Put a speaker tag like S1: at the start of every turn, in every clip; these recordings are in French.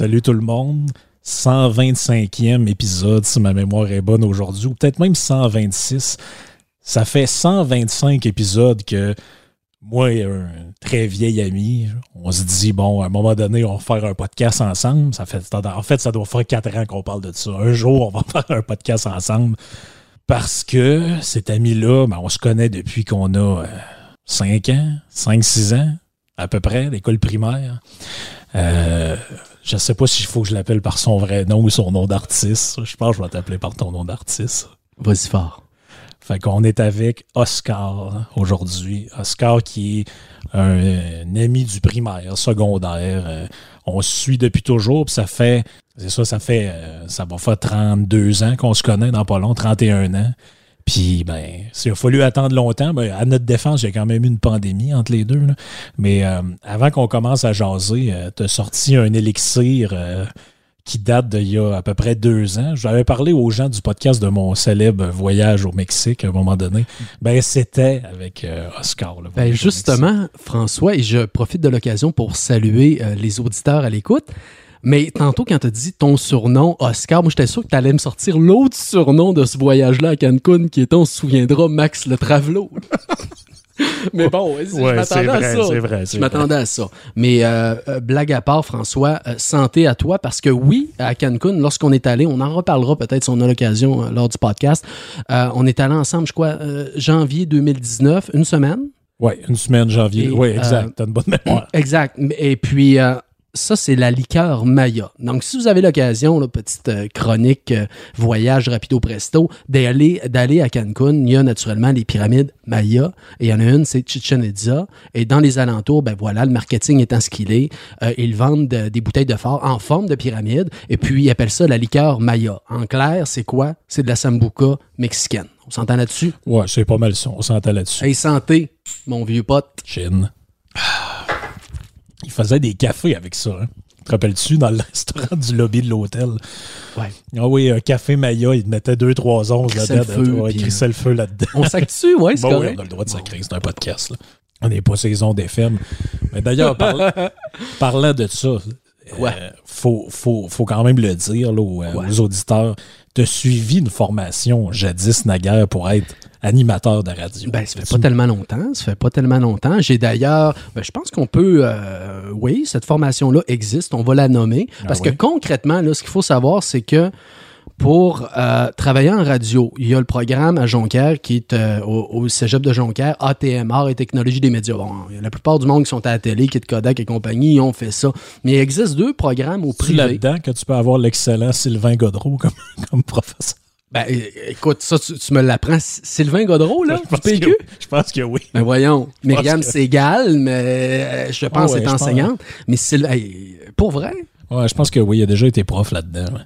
S1: salut tout le monde. 125e épisode, si ma mémoire est bonne aujourd'hui, ou peut-être même 126. Ça fait 125 épisodes que moi et un très vieil ami, on se dit, bon, à un moment donné, on va faire un podcast ensemble. Ça fait, en fait, ça doit faire 4 ans qu'on parle de ça. Un jour, on va faire un podcast ensemble. Parce que cet ami-là, ben, on se connaît depuis qu'on a 5 ans, 5-6 ans, à peu près, l'école primaire. Euh, je sais pas s'il faut que je l'appelle par son vrai nom ou son nom d'artiste. Je pense que je vais t'appeler par ton nom d'artiste.
S2: Vas-y fort.
S1: Fait qu'on est avec Oscar aujourd'hui. Oscar qui est un, un ami du primaire, secondaire. Euh, on se suit depuis toujours, puis ça fait, c'est ça, ça fait, euh, ça va faire 32 ans qu'on se connaît dans pas long, 31 ans. Puis, ben, s'il a fallu attendre longtemps, ben, à notre défense, il y a quand même eu une pandémie entre les deux. là. Mais euh, avant qu'on commence à jaser, tu as sorti un élixir euh, qui date d'il y a à peu près deux ans. J'avais parlé aux gens du podcast de mon célèbre voyage au Mexique à un moment donné. Ben, c'était avec euh, Oscar. le
S2: Ben, justement, François, et je profite de l'occasion pour saluer euh, les auditeurs à l'écoute. Mais tantôt, quand tu as dit ton surnom, Oscar, moi, j'étais sûr que tu allais me sortir l'autre surnom de ce voyage-là à Cancun, qui était, on se souviendra, Max le Travelo. Mais bon,
S1: Ouais,
S2: je m'attendais
S1: c'est
S2: à
S1: vrai,
S2: ça.
S1: c'est vrai,
S2: Je m'attendais à ça. Mais euh, euh, blague à part, François, euh, santé à toi, parce que oui, à Cancun, lorsqu'on est allé, on en reparlera peut-être si on a l'occasion euh, lors du podcast, on est allé ensemble, je crois, janvier 2019, une semaine?
S1: Oui, une semaine, janvier. Oui, exact. T'as une bonne mémoire.
S2: Exact. Et puis, ça, c'est la liqueur Maya. Donc, si vous avez l'occasion, petite euh, chronique euh, voyage rapido presto, d'aller d'aller à Cancun, il y a naturellement les pyramides Maya. Et il y en a une, c'est Chichen Itza. Et dans les alentours, ben voilà, le marketing étant ce qu'il est, euh, ils vendent de- des bouteilles de phare en forme de pyramide. Et puis, ils appellent ça la liqueur Maya. En clair, c'est quoi? C'est de la sambuca mexicaine. On s'entend là-dessus?
S1: Ouais, c'est pas mal ça. On s'entend là-dessus.
S2: Hey, santé, mon vieux pote.
S1: Chin. Il faisait des cafés avec ça. Hein. Te rappelles-tu, dans le restaurant du lobby de l'hôtel?
S2: Ouais.
S1: Ah oui, un café Maya, il mettait 2-3 onces
S2: Crissait
S1: là-dedans.
S2: le feu,
S1: Ouais, il
S2: puis-
S1: crissait le feu là-dedans.
S2: On s'actue, ouais, c'est
S1: Bon, oui, on a le droit de sacrer, c'est un podcast. Là. On n'est pas saison d'FM. Mais d'ailleurs, parlant, parlant de ça,
S2: Quoi?
S1: euh, faut, faut, faut quand même le dire là, aux, euh, aux auditeurs. Tu as suivi une formation jadis naguère pour être animateur de radio.
S2: Ben, ça fait pas tellement longtemps. Ça fait pas tellement longtemps. J'ai d'ailleurs, ben, je pense qu'on peut, euh, oui, cette formation-là existe. On va la nommer parce
S1: Ah oui?
S2: que concrètement, là, ce qu'il faut savoir, c'est que pour euh, travailler en radio, il y a le programme à Jonquière qui est euh, au, au cégep de Jonquière, ATM, Art et Technologie des médias. Bon, la plupart du monde qui sont à la télé, qui est de Kodak et compagnie, ils ont fait ça. Mais il existe deux programmes au
S1: C'est
S2: privé.
S1: là-dedans que tu peux avoir l'excellent Sylvain Godreau comme, comme professeur.
S2: Ben, é- écoute, ça, tu, tu me l'apprends. Sylvain Godreau, là,
S1: je,
S2: du
S1: pense
S2: PQ?
S1: que, je pense que oui.
S2: Ben voyons, Myriam
S1: que-
S2: Segal, mais euh, je pense
S1: Ah ouais,
S2: est
S1: je pense.
S2: enseignante. Mais Sylvain, hey, pour vrai?
S1: Ouais, je pense que oui, il a déjà été prof là-dedans. ouais.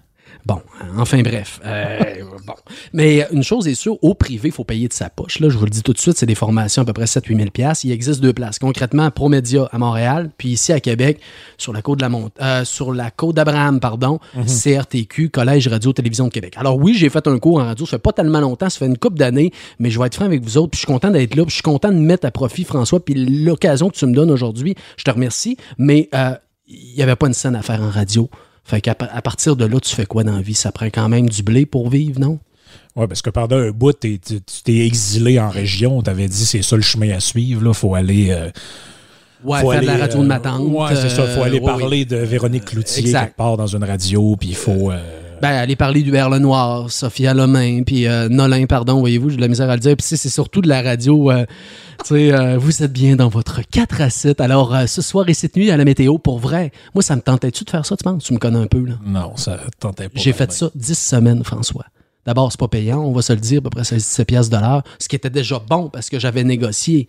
S2: Bon, enfin bref. Euh, bon. Mais une chose est sûre, au privé, il faut payer de sa poche. Là, je vous le dis tout de suite, c'est des formations à peu près 7-8 000 Il existe deux places. Concrètement, Promédia à Montréal, puis ici à Québec, sur la côte de la Mont euh, sur la côte d'Abraham, pardon, CRTQ, Collège Radio-Télévision de Québec. Alors oui, j'ai fait un cours en radio, ça fait pas tellement longtemps, ça fait une couple d'années, mais je vais être franc avec vous autres, puis je suis content d'être là, puis je suis content de mettre à profit, François, puis l'occasion que tu me donnes aujourd'hui, je te remercie, mais euh, il n'y avait pas une scène à faire en radio. Fait qu'à à partir de là, tu fais quoi dans la vie? Ça prend quand même du blé pour vivre, non?
S1: Ouais, parce que pendant un bout, tu tu t'es exilé en région. T'avais dit c'est ça le chemin à suivre. Il faut aller. euh,
S2: Ouais,
S1: faut
S2: faire de la
S1: aller,
S2: radio de
S1: euh,
S2: ma tante,
S1: Ouais, c'est ça. Il faut
S2: euh,
S1: aller
S2: oui,
S1: parler
S2: oui.
S1: de Véronique Cloutier
S2: exact.
S1: quelque part dans une radio, puis il faut. Euh,
S2: Ben, aller parler du le Noir, Sophia Lomain, puis euh, Nolin, pardon, voyez-vous, j'ai de la misère à le dire. Puis c'est surtout de la radio, euh, tu sais, euh, vous êtes bien dans votre 4 à 7. Alors, ce soir et cette nuit à la météo, pour vrai, moi, ça me tentait-tu de faire ça, tu penses? Tu me connais un peu, là.
S1: non, ça tentait pas.
S2: J'ai fait ça 10 semaines, François. D'abord, c'est pas payant, on va se le dire, à peu près 16 piastres de l'heure, ce qui était déjà bon parce que j'avais négocié.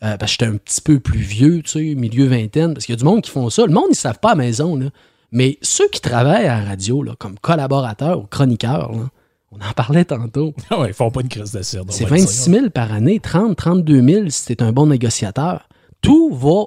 S2: Parce que j'étais un petit peu plus vieux, tu sais, milieu vingtaine, parce qu'il y a du monde qui font ça. Le monde, ils savent pas à la maison, là. Mais ceux qui travaillent à la radio, là, comme collaborateurs ou chroniqueurs, là, on en parlait tantôt.
S1: Ah ouais, ils font pas une crise de cire.
S2: C'est
S1: va le dire.
S2: 26 000 par année, 30, 32 000 si t'es un bon négociateur. Tout va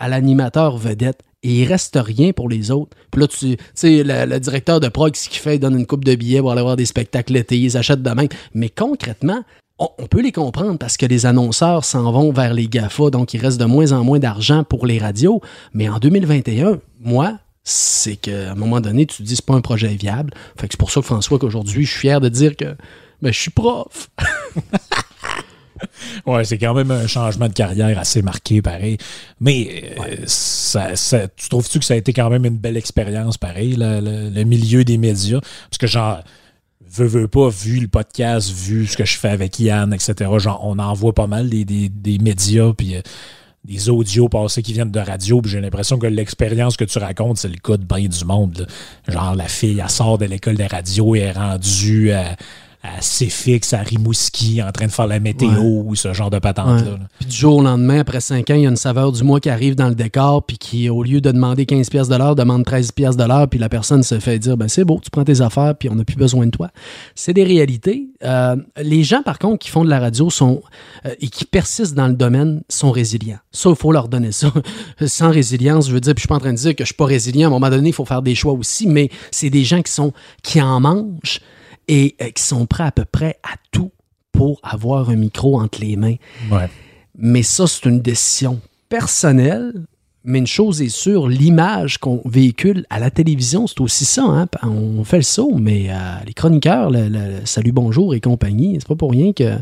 S2: à l'animateur vedette et il reste rien pour les autres. Puis là, tu tu sais, le, le directeur de prog, ce qu'il fait, il donne une coupe de billets pour aller voir des spectacles l'été, ils achètent de même. Mais concrètement, on, on peut les comprendre parce que les annonceurs s'en vont vers les GAFA, donc il reste de moins en moins d'argent pour les radios. Mais en 2021, moi, c'est qu'à un moment donné, tu te dis c'est pas un projet viable. Fait que c'est pour ça que François, qu'aujourd'hui, je suis fier de dire que ben, je suis prof.
S1: Ouais, c'est quand même un changement de carrière assez marqué, pareil. Mais euh, ça, ça- tu trouves-tu que ça a été quand même une belle expérience, pareil, le, le- le milieu des médias? Parce que, genre, veux, veux pas, vu le podcast, vu ce que je fais avec Yann, etc., genre, on en voit pas mal des, des, des médias, puis euh, des audios passés qui viennent de radio, puis j'ai l'impression que l'expérience que tu racontes, c'est le cas de du monde. là. Genre, la fille, elle sort de l'école de radio et est rendue à, à Céfix, à Rimouski, en train de faire la météo, ou ce genre de patente-là.
S2: Ouais. Puis du jour au lendemain, après 5 ans, il y a une saveur du mois qui arrive dans le décor, puis qui, au lieu de demander 15 pièces de l'heure, demande 13 pièces de l'heure, puis la personne se fait dire, ben c'est beau, tu prends tes affaires, puis on n'a plus besoin de toi. C'est des réalités. Euh, les gens, par contre, qui font de la radio sont euh, et qui persistent dans le domaine sont résilients. Ça, il faut leur donner ça. Sans résilience, je veux dire, puis je suis pas en train de dire que je suis pas résilient. À un moment donné, il faut faire des choix aussi, mais c'est des gens qui sont qui en mangent et euh, qui sont prêts à peu près à tout pour avoir un micro entre les mains.
S1: Ouais.
S2: Mais ça, c'est une décision personnelle. Mais une chose est sûre, l'image qu'on véhicule à la télévision, c'est aussi ça. hein. On fait le saut, mais euh, les chroniqueurs, le, le Salut Bonjour et compagnie, c'est pas pour rien que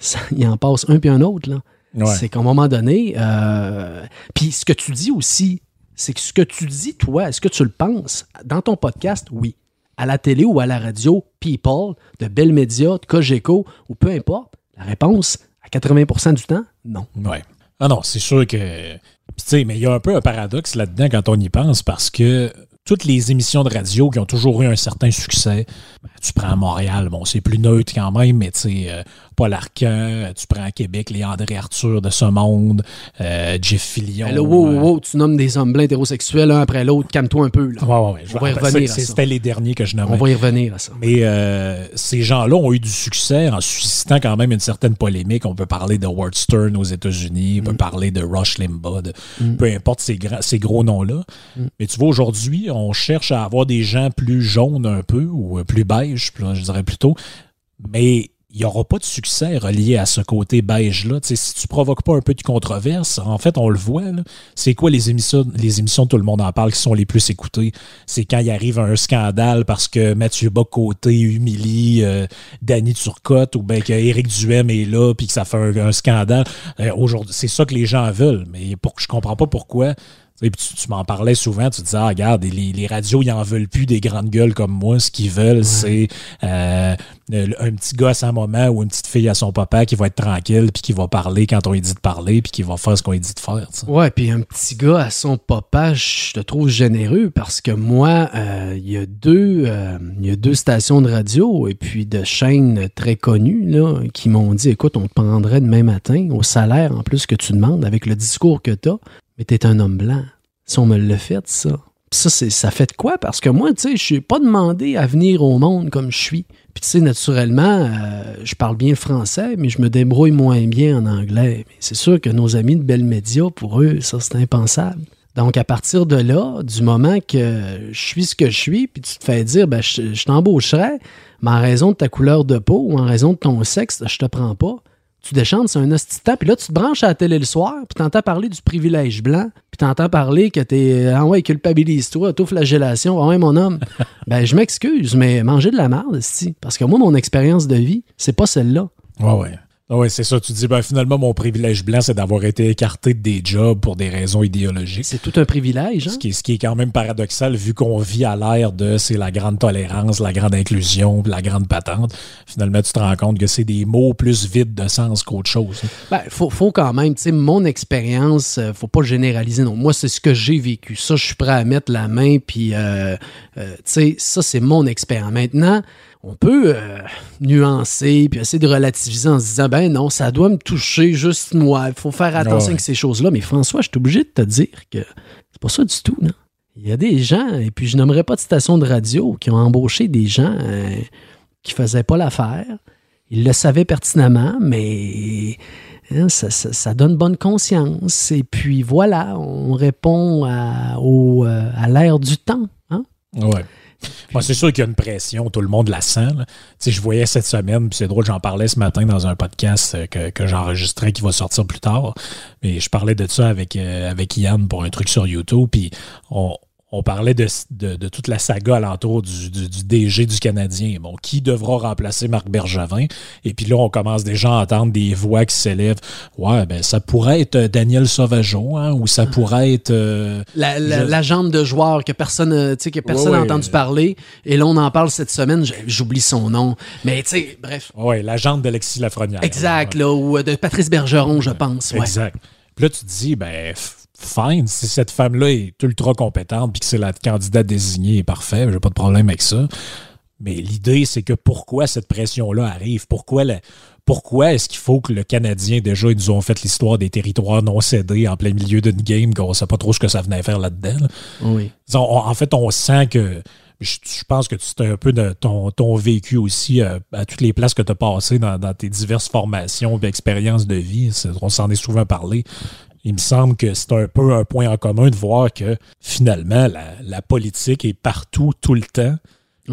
S2: ça, il en passe un puis un autre. Là.
S1: Ouais.
S2: C'est qu'à un moment donné, euh, puis ce que tu dis aussi, c'est que ce que tu dis, toi, est-ce que tu le penses? Dans ton podcast? Oui. À la télé ou à la radio, People, de Bell Media, de Cogeco, ou peu importe, la réponse, à 80% du temps, non.
S1: Ouais. Ah non, c'est sûr que. Tu sais, mais il y a un peu un paradoxe là-dedans quand on y pense parce que toutes les émissions de radio qui ont toujours eu un certain succès, ben, tu prends Montréal, bon, c'est plus neutre quand même, mais tu sais, euh, Paul Arcan, euh, tu prends à Québec les André Arthur de ce monde, euh, Jeff Fillion.
S2: Ben là, wow,
S1: euh,
S2: wow, tu nommes des hommes blancs hétérosexuels un après l'autre, calme-toi un peu. Là.
S1: Ouais, ouais, ouais. Je
S2: On va y revenir.
S1: C'était les derniers que je nommais.
S2: On va y revenir à ça.
S1: Mais euh, ces gens-là ont eu du succès en suscitant quand même une certaine polémique. On peut parler de Ward Stern aux États-Unis, on peut parler de Rush Limbaugh, de- peu importe ces, ces gros noms-là. Mais tu vois, aujourd'hui, on cherche à avoir des gens plus jaunes un peu, ou euh, plus beige, je dirais plutôt. Mais il n'y aura pas de succès relié à ce côté beige-là. Si tu provoques pas un peu de controverse, en fait, on le voit. C'est quoi les émissions, les émissions Tout le monde en parle qui sont les plus écoutées? C'est quand il arrive un scandale parce que Mathieu Bocoté humilie euh, Danny Turcotte ou bien qu'Éric Duhem est là puis que ça fait un, un scandale. Euh, Aujourd'hui, c'est ça que les gens veulent. Mais pour, je comprends pas pourquoi. Puis tu, tu m'en parlais souvent, tu disais, ah, regarde, les, les radios, ils en veulent plus des grandes gueules comme moi. Ce qu'ils veulent, c'est euh, un petit gars à son moment ou une petite fille à son papa qui va être tranquille puis qui va parler quand on lui dit de parler puis qui va faire ce qu'on lui dit de faire. tu sais.
S2: Ouais, puis un petit gars à son papa, je te trouve généreux parce que moi, euh, il y a deux, euh, il y a deux stations de radio et puis de chaînes très connues là, qui m'ont dit, écoute, on te prendrait demain matin au salaire en plus que tu demandes avec le discours que tu as, mais t'es un homme blanc. Si on me le fait, ça. Ça, c'est, ça fait de quoi? Parce que moi, tu sais, je suis pas demandé à venir au monde comme je suis. Puis tu sais, naturellement, euh, je parle bien français, mais je me débrouille moins bien en anglais. C'est sûr que nos amis de Bell Media, pour eux, ça, c'est impensable. Donc, à partir de là, du moment que je suis ce que je suis, puis tu te fais dire, ben, je, je t'embaucherais, mais en raison de ta couleur de peau ou en raison de ton sexe, je te prends pas. Tu déchantes, c'est un temps, puis là, tu te branches à la télé le soir, puis t'entends parler du privilège blanc, puis t'entends parler que t'es, ah ouais, culpabilise-toi, autoflagellation, ah ouais, mon homme. ben, je m'excuse, mais manger de la merde, esti, parce que moi, mon expérience de vie, c'est pas celle-là.
S1: Ouais, ouais. Ah ouais, c'est ça. Tu dis, ben, finalement, mon privilège blanc, c'est d'avoir été écarté de des jobs pour des raisons idéologiques.
S2: C'est tout un privilège. Hein?
S1: Ce, qui est, ce qui est quand même paradoxal, vu qu'on vit à l'ère de c'est la grande tolérance, la grande inclusion, la grande patente. Finalement, tu te rends compte que c'est des mots plus vides de sens qu'autre chose.
S2: Ben, faut, faut quand même, tu sais, mon expérience, euh, faut pas généraliser. Non, moi, c'est ce que j'ai vécu. Ça, je suis prêt à mettre la main, puis, euh, euh, tu sais, ça, c'est mon expérience. Maintenant, on peut euh, nuancer puis essayer de relativiser en se disant ben non, ça doit me toucher juste moi. Il faut faire attention avec ces choses-là. Mais François, je suis obligé de te dire que c'est pas ça du tout, non? Il y a des gens, et puis je n'aimerais pas de station de radio, qui ont embauché des gens euh, qui faisaient pas l'affaire. Ils le savaient pertinemment, mais hein, ça, ça- ça donne bonne conscience. Et puis voilà, on répond à, au, euh, à l'ère du temps. Hein?
S1: Ouais. Bon, c'est sûr qu'il y a une pression, tout le monde la sent. je voyais cette semaine, puis c'est drôle, j'en parlais ce matin dans un podcast euh, que, que j'enregistrais qui va sortir plus tard. Mais je parlais de ça avec, euh, avec Yann pour un truc sur YouTube, on parlait de, de, de toute la saga alentour du, du, du DG du Canadien. Bon, qui devra remplacer Marc Bergevin? Et puis là, on commence déjà à entendre des voix qui s'élèvent. Ouais, ben ça pourrait être euh, Daniel Sauvageau, hein, ou ça pourrait être... euh,
S2: La, la,
S1: Je-
S2: la jambe de joueur que personne euh, que personne
S1: Ouais,
S2: n'a
S1: ouais.
S2: entendu parler. Et là, on en parle cette semaine. J'oublie son nom. Mais tu sais, bref.
S1: ouais, la jambe d'Alexis Lafrenière.
S2: Exact, là. Ou euh, de Patrice Bergeron, je pense. Ouais.
S1: Exact. Puis là, tu te dis, ben, fine, si cette femme-là est ultra compétente puis que c'est la candidate désignée, parfait, j'ai pas de problème avec ça. Mais l'idée, c'est que pourquoi cette pression-là arrive? Pourquoi, la- pourquoi est-ce qu'il faut que le Canadien, déjà, ils nous ont fait l'histoire des territoires non cédés en plein milieu d'une game, qu'on sait pas trop ce que ça venait faire là-dedans? là?
S2: Oui.
S1: On- en fait, on sent que. Je, je pense que c'est un peu de ton, ton vécu aussi euh, à toutes les places que tu as passées dans, dans tes diverses formations et expériences de vie. On s'en est souvent parlé. Il me semble que c'est un peu un point en commun de voir que finalement, la, la politique est partout, tout le temps.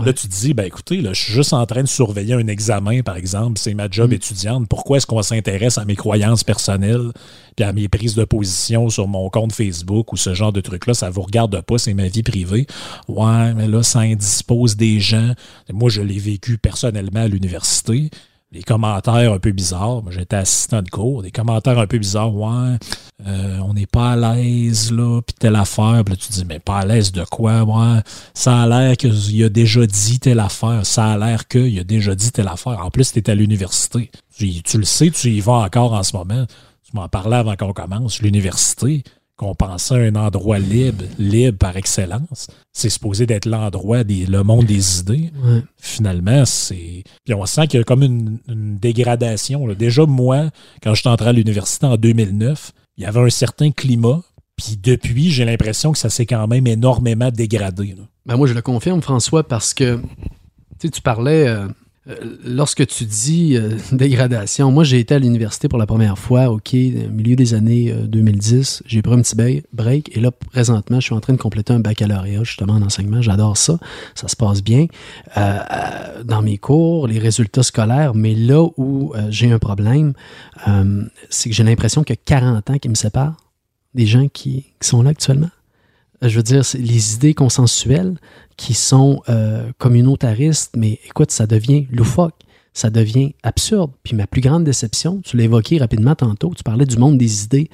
S1: Là, tu te dis, ben écoutez, là, je suis juste en train de surveiller un examen, par exemple, c'est ma job étudiante. Pourquoi est-ce qu'on s'intéresse à mes croyances personnelles puis à mes prises de position sur mon compte Facebook ou ce genre de trucs-là? Ça vous regarde pas, c'est ma vie privée. Ouais, mais là, ça indispose des gens. Moi, je l'ai vécu personnellement à l'université. Des commentaires un peu bizarres. Moi, j'étais assistant de cours. Des commentaires un peu bizarres. Ouais, euh, on n'est pas à l'aise, là, puis telle affaire. Puis tu dis, mais pas à l'aise de quoi? Ouais, ça a l'air qu'il a déjà dit telle affaire. Ça a l'air qu'il a déjà dit telle affaire. En plus, tu es à l'université. Tu le sais, tu y vas encore en ce moment. Tu m'en parlais avant qu'on commence. L'université, qu'on pensait un endroit libre, libre par excellence, c'est supposé d'être l'endroit des le monde des idées.
S2: Ouais.
S1: Finalement, c'est. Puis on sent qu'il y a comme une, une dégradation. là. Déjà, moi, quand je suis entré à l'université en 2009, il y avait un certain climat. Puis depuis, j'ai l'impression que ça s'est quand même énormément dégradé. là.
S2: Ben moi, je le confirme, François, parce que tu sais, tu parlais, euh, lorsque tu dis euh, dégradation, moi, j'ai été à l'université pour la première fois, OK, au milieu des années euh, 2010. J'ai pris un petit break et là, présentement, je suis en train de compléter un baccalauréat, justement, en enseignement. J'adore ça. Ça se passe bien euh, euh, dans mes cours, les résultats scolaires. Mais là où euh, j'ai un problème, euh, c'est que j'ai l'impression qu'il y a 40 ans qui me séparent des gens qui sont là actuellement. Je veux dire, les idées consensuelles qui sont euh, communautaristes, mais écoute, ça devient loufoque, ça devient absurde. Puis ma plus grande déception, tu l'as évoqué rapidement tantôt, tu parlais du monde des idées,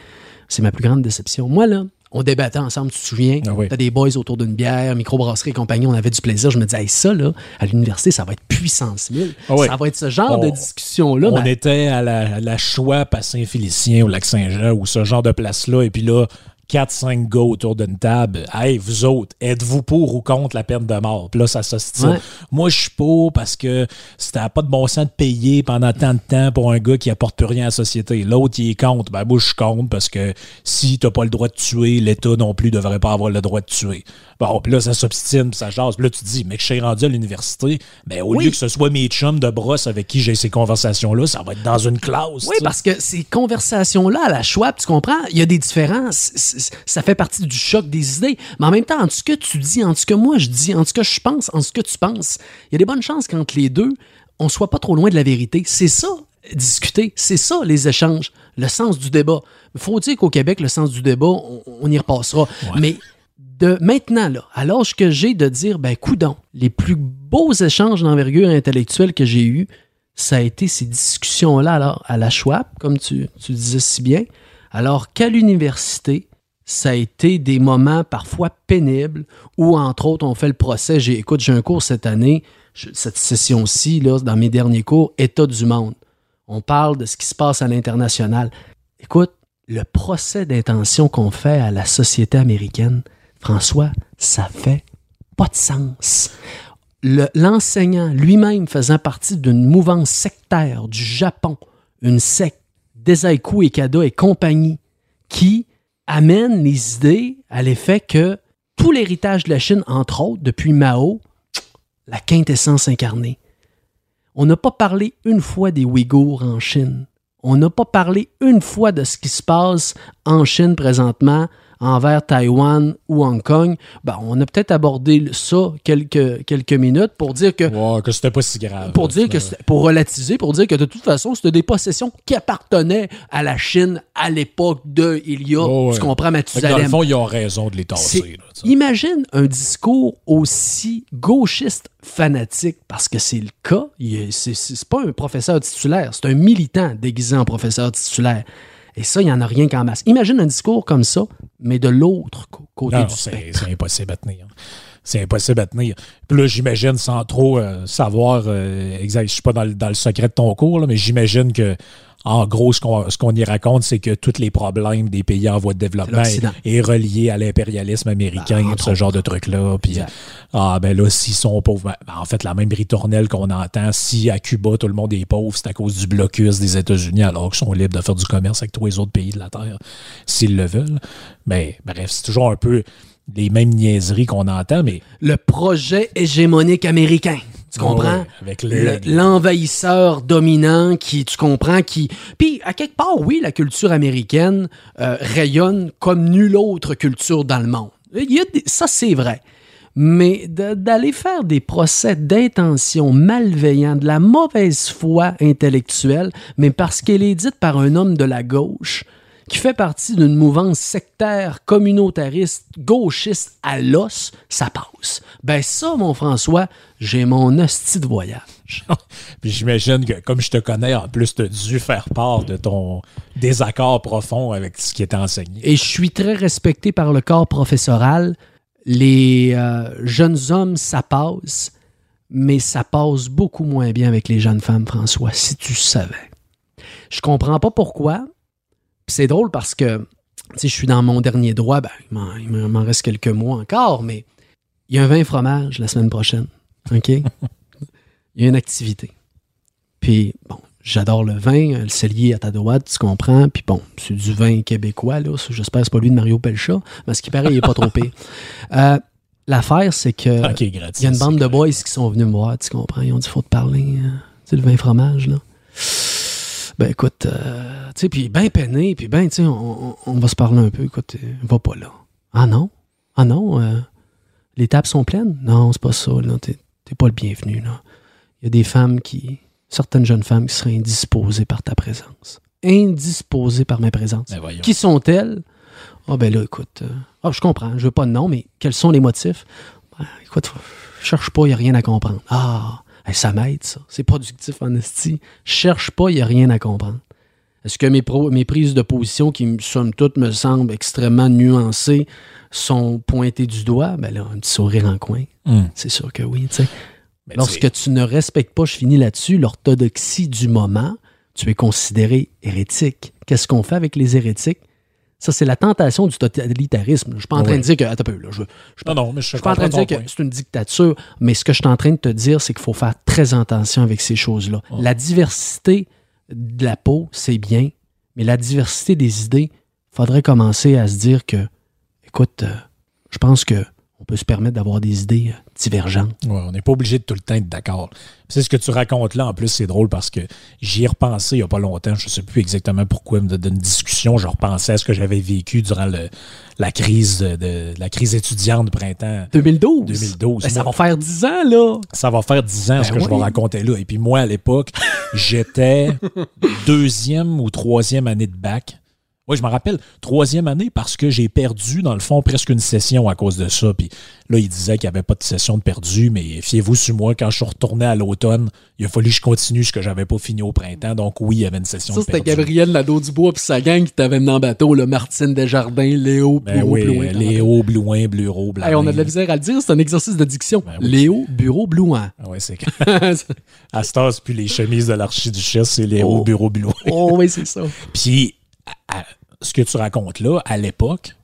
S2: c'est ma plus grande déception. Moi, là, on débattait ensemble, tu te souviens?
S1: Ah oui.
S2: T'as des boys autour d'une bière, microbrasserie et compagnie, on avait du plaisir. Je me disais, hey, ça, là, à l'université, ça va être puissance 1000.
S1: Ah oui.
S2: Ça va être ce genre de
S1: On-
S2: discussion-là.
S1: on
S2: ben,
S1: était à la, à la Chouape à Saint-Félicien, au Lac-Saint-Jean, ou ce genre de place-là. Et puis là, 4-5 gars autour d'une table. Hey, vous autres, êtes-vous pour ou contre la peine de mort? Puis là, ça s'ostine.
S2: Ouais.
S1: Moi, je suis pour parce que c'était pas de bon sens de payer pendant tant de temps pour un gars qui apporte plus rien à la société. L'autre, il est contre. Ben, moi, je suis contre parce que si t'as pas le droit de tuer, l'État non plus devrait pas avoir le droit de tuer. Bon, puis là, ça s'obstine, puis ça jase. Puis là, tu te dis, mais que je suis rendu à l'université, ben, au
S2: Oui.
S1: lieu que ce soit mes chums de brosse avec qui j'ai ces conversations-là, ça va être dans une classe.
S2: Oui, parce que ces conversations-là à la Schwab, tu comprends, il y a des différences. Ça fait partie du choc des idées. Mais en même temps, en ce que tu dis, en ce que moi je dis, en ce que je pense, en ce que tu penses, il y a des bonnes chances qu'entre les deux, on soit pas trop loin de la vérité. C'est ça, discuter. C'est ça, les échanges. Le sens du débat. Il faut dire qu'au Québec, le sens du débat, on, on y repassera. Mais de maintenant, là, à l'âge que j'ai de dire, ben, coudon, les plus beaux échanges d'envergure intellectuelle que j'ai eus, ça a été ces discussions-là alors, à la Schwab, comme tu, tu disais si bien, alors qu'à l'université, ça a été des moments parfois pénibles où, entre autres, on fait le procès. J'ai, écoute, j'ai un cours cette année, cette session-ci, là, dans mes derniers cours, État du monde. On parle de ce qui se passe à l'international. Écoute, le procès d'intention qu'on fait à la société américaine, François, ça fait pas de sens. Le- L'enseignant lui-même faisant partie d'une mouvance sectaire du Japon, une secte, Desaiku Ekada et compagnie, qui amène les idées à l'effet que tout l'héritage de la Chine, entre autres, depuis Mao, la quintessence incarnée. On n'a pas parlé une fois des Ouïghours en Chine. On n'a pas parlé une fois de ce qui se passe en Chine présentement envers Taïwan ou Hong Kong. Ben, on a peut-être abordé ça quelques, quelques minutes pour dire que
S1: Ouais, que c'était pas si grave.
S2: pour dire que pour relativiser, pour dire que de toute façon, c'était des possessions qui appartenaient à la Chine à l'époque de il y a,
S1: Oh, ouais.
S2: tu comprends,
S1: que Dans le
S2: Mathusalem.
S1: fond, ils ont raison de les tasser. Là.
S2: Imagine un discours aussi gauchiste fanatique, parce que c'est le cas. C'est pas un professeur titulaire, c'est un militant déguisé en professeur titulaire. Et ça, il n'y en a rien qu'en masse. Imagine un discours comme ça, mais de l'autre côté
S1: Non,
S2: du spectre.
S1: c'est impossible à tenir. C'est impossible à tenir. Puis là, j'imagine, sans trop euh, savoir euh, exact, je suis pas dans le, dans le secret de ton cours, là, mais j'imagine que, en gros, ce qu'on ce qu'on y raconte, c'est que tous les problèmes des pays en voie de développement est, est relié à l'impérialisme américain,
S2: Ben,
S1: ce genre de trucs-là. Puis, ah, ben là, s'ils sont pauvres, ben, ben, en fait, la même ritournelle qu'on entend, si à Cuba, tout le monde est pauvre, c'est à cause du blocus des États-Unis, alors qu'ils sont libres de faire du commerce avec tous les autres pays de la Terre, s'ils le veulent. Mais bref, c'est toujours un peu les mêmes niaiseries qu'on entend, mais
S2: Le projet hégémonique américain. Tu comprends?
S1: Ouais, avec le-
S2: Le- L'envahisseur dominant qui, tu comprends, qui... Puis, à quelque part, oui, la culture américaine euh, rayonne comme nulle autre culture dans le monde. Il y a des- Ça, c'est vrai. Mais de- d'aller faire des procès d'intention malveillants, de la mauvaise foi intellectuelle, mais parce qu'elle est dite par un homme de la gauche, qui fait partie d'une mouvance sectaire, communautariste, gauchiste à l'os, ça passe. Ben ça, mon François, j'ai mon hostie de voyage.
S1: Puis j'imagine que, comme je te connais, en plus, tu as dû faire part de ton désaccord profond avec ce qui était enseigné.
S2: Et je suis très respecté par le corps professoral. Les euh, jeunes hommes, ça passe, mais ça passe beaucoup moins bien avec les jeunes femmes, François, si tu savais. Je comprends pas pourquoi. C'est drôle parce que, sais, je suis dans mon dernier droit, ben, il m'en- reste quelques mois encore, mais il y a un vin fromage la semaine prochaine. OK? Il y a une activité. Puis, bon, j'adore le vin, le cellier à ta droite, tu comprends. Puis bon, c'est du vin québécois, là. J'espère que c'est pas lui de Mario Pelcha, mais ce qui paraît, il est pas trop pire. Euh, L'affaire, c'est que
S1: gratis.
S2: il y a une bande de boys qui sont venus me voir, tu comprends. Ils ont dit, faut te parler. euh, tu sais, le vin fromage, là. Ben écoute, euh, tu sais, puis ben peiné, puis ben, tu sais, on, va se parler un peu. Écoute, euh, va pas là. Ah non? Ah non? euh, les tables sont pleines? Non, c'est pas ça, là. T'es pas le bienvenu, là. Il y a des femmes qui. Certaines jeunes femmes qui seraient indisposées par ta présence. Indisposées par ma présence.
S1: Ben voyons.
S2: Qui sont-elles? Ah ben là, écoute, euh, ah, je comprends, je veux pas de nom, mais quels sont les motifs? Ben, écoute, cherche pas, il n'y a rien à comprendre. Ah, hey, ça m'aide, ça. C'est productif en esti. Cherche pas, il n'y a rien à comprendre. Est-ce que mes, pro- mes prises de position, qui, somme toute, me semblent extrêmement nuancées, sont pointées du doigt? Ben là, un petit sourire en coin.
S1: Hum.
S2: C'est sûr que oui, Lorsque tu ne respectes pas, je finis là-dessus, l'orthodoxie du moment, tu es considéré hérétique. Qu'est-ce qu'on fait avec les hérétiques? Ça, c'est la tentation du totalitarisme. Je suis pas en train de dire que. Attends là, je, je,
S1: Non, non, mais je,
S2: je suis pas en train de dire que c'est une dictature, mais ce que je suis en train de te dire, c'est qu'il faut faire très attention avec ces choses-là. La diversité de la peau, c'est bien, mais la diversité des idées, faudrait commencer à se dire que, écoute, euh, je pense que on peut se permettre d'avoir des idées euh, divergentes.
S1: Ouais, on n'est pas obligé de tout le temps être d'accord. C'est ce que tu racontes là, en plus, c'est drôle parce que j'y ai repensé il n'y a pas longtemps. Je ne sais plus exactement pourquoi, mais d'une discussion, je repensais à ce que j'avais vécu durant le- la crise de, la crise étudiante de printemps
S2: 2012.
S1: 2012.
S2: Ben, ça va faire 10 ans, là.
S1: ça va faire 10 ans ce
S2: Ben
S1: que je vais raconter là. Et puis moi, à l'époque, j'étais deuxième ou troisième année de bac. Oui, je me rappelle, troisième année, parce que j'ai perdu, dans le fond, presque une session à cause de ça. Puis là, il disait qu'il n'y avait pas de session de perdu, mais fiez-vous sur moi, quand je suis retourné à l'automne, il a fallu que je continue ce que j'avais pas fini au printemps. Donc oui, il y avait une session
S2: Ça,
S1: de
S2: c'était
S1: perdu.
S2: Gabriel Nadeau-Dubois puis sa gang qui t'avait mené en bateau, là. Martine Desjardins, Léo,
S1: Ben
S2: Bureau,
S1: oui,
S2: Blouin.
S1: Léo, Blouin, Bleureau, Blanc.
S2: Hey, on a de la misère à le dire, c'est un exercice de diction.
S1: Ben oui.
S2: Léo, Bureau, Blouin.
S1: Ah ouais, c'est à c'est plus les chemises de l'archiduchesse, c'est Léo,
S2: Oh.
S1: Bureau, Blouin.
S2: oh oui, c'est ça.
S1: Puis, ce que tu racontes là, à l'époque,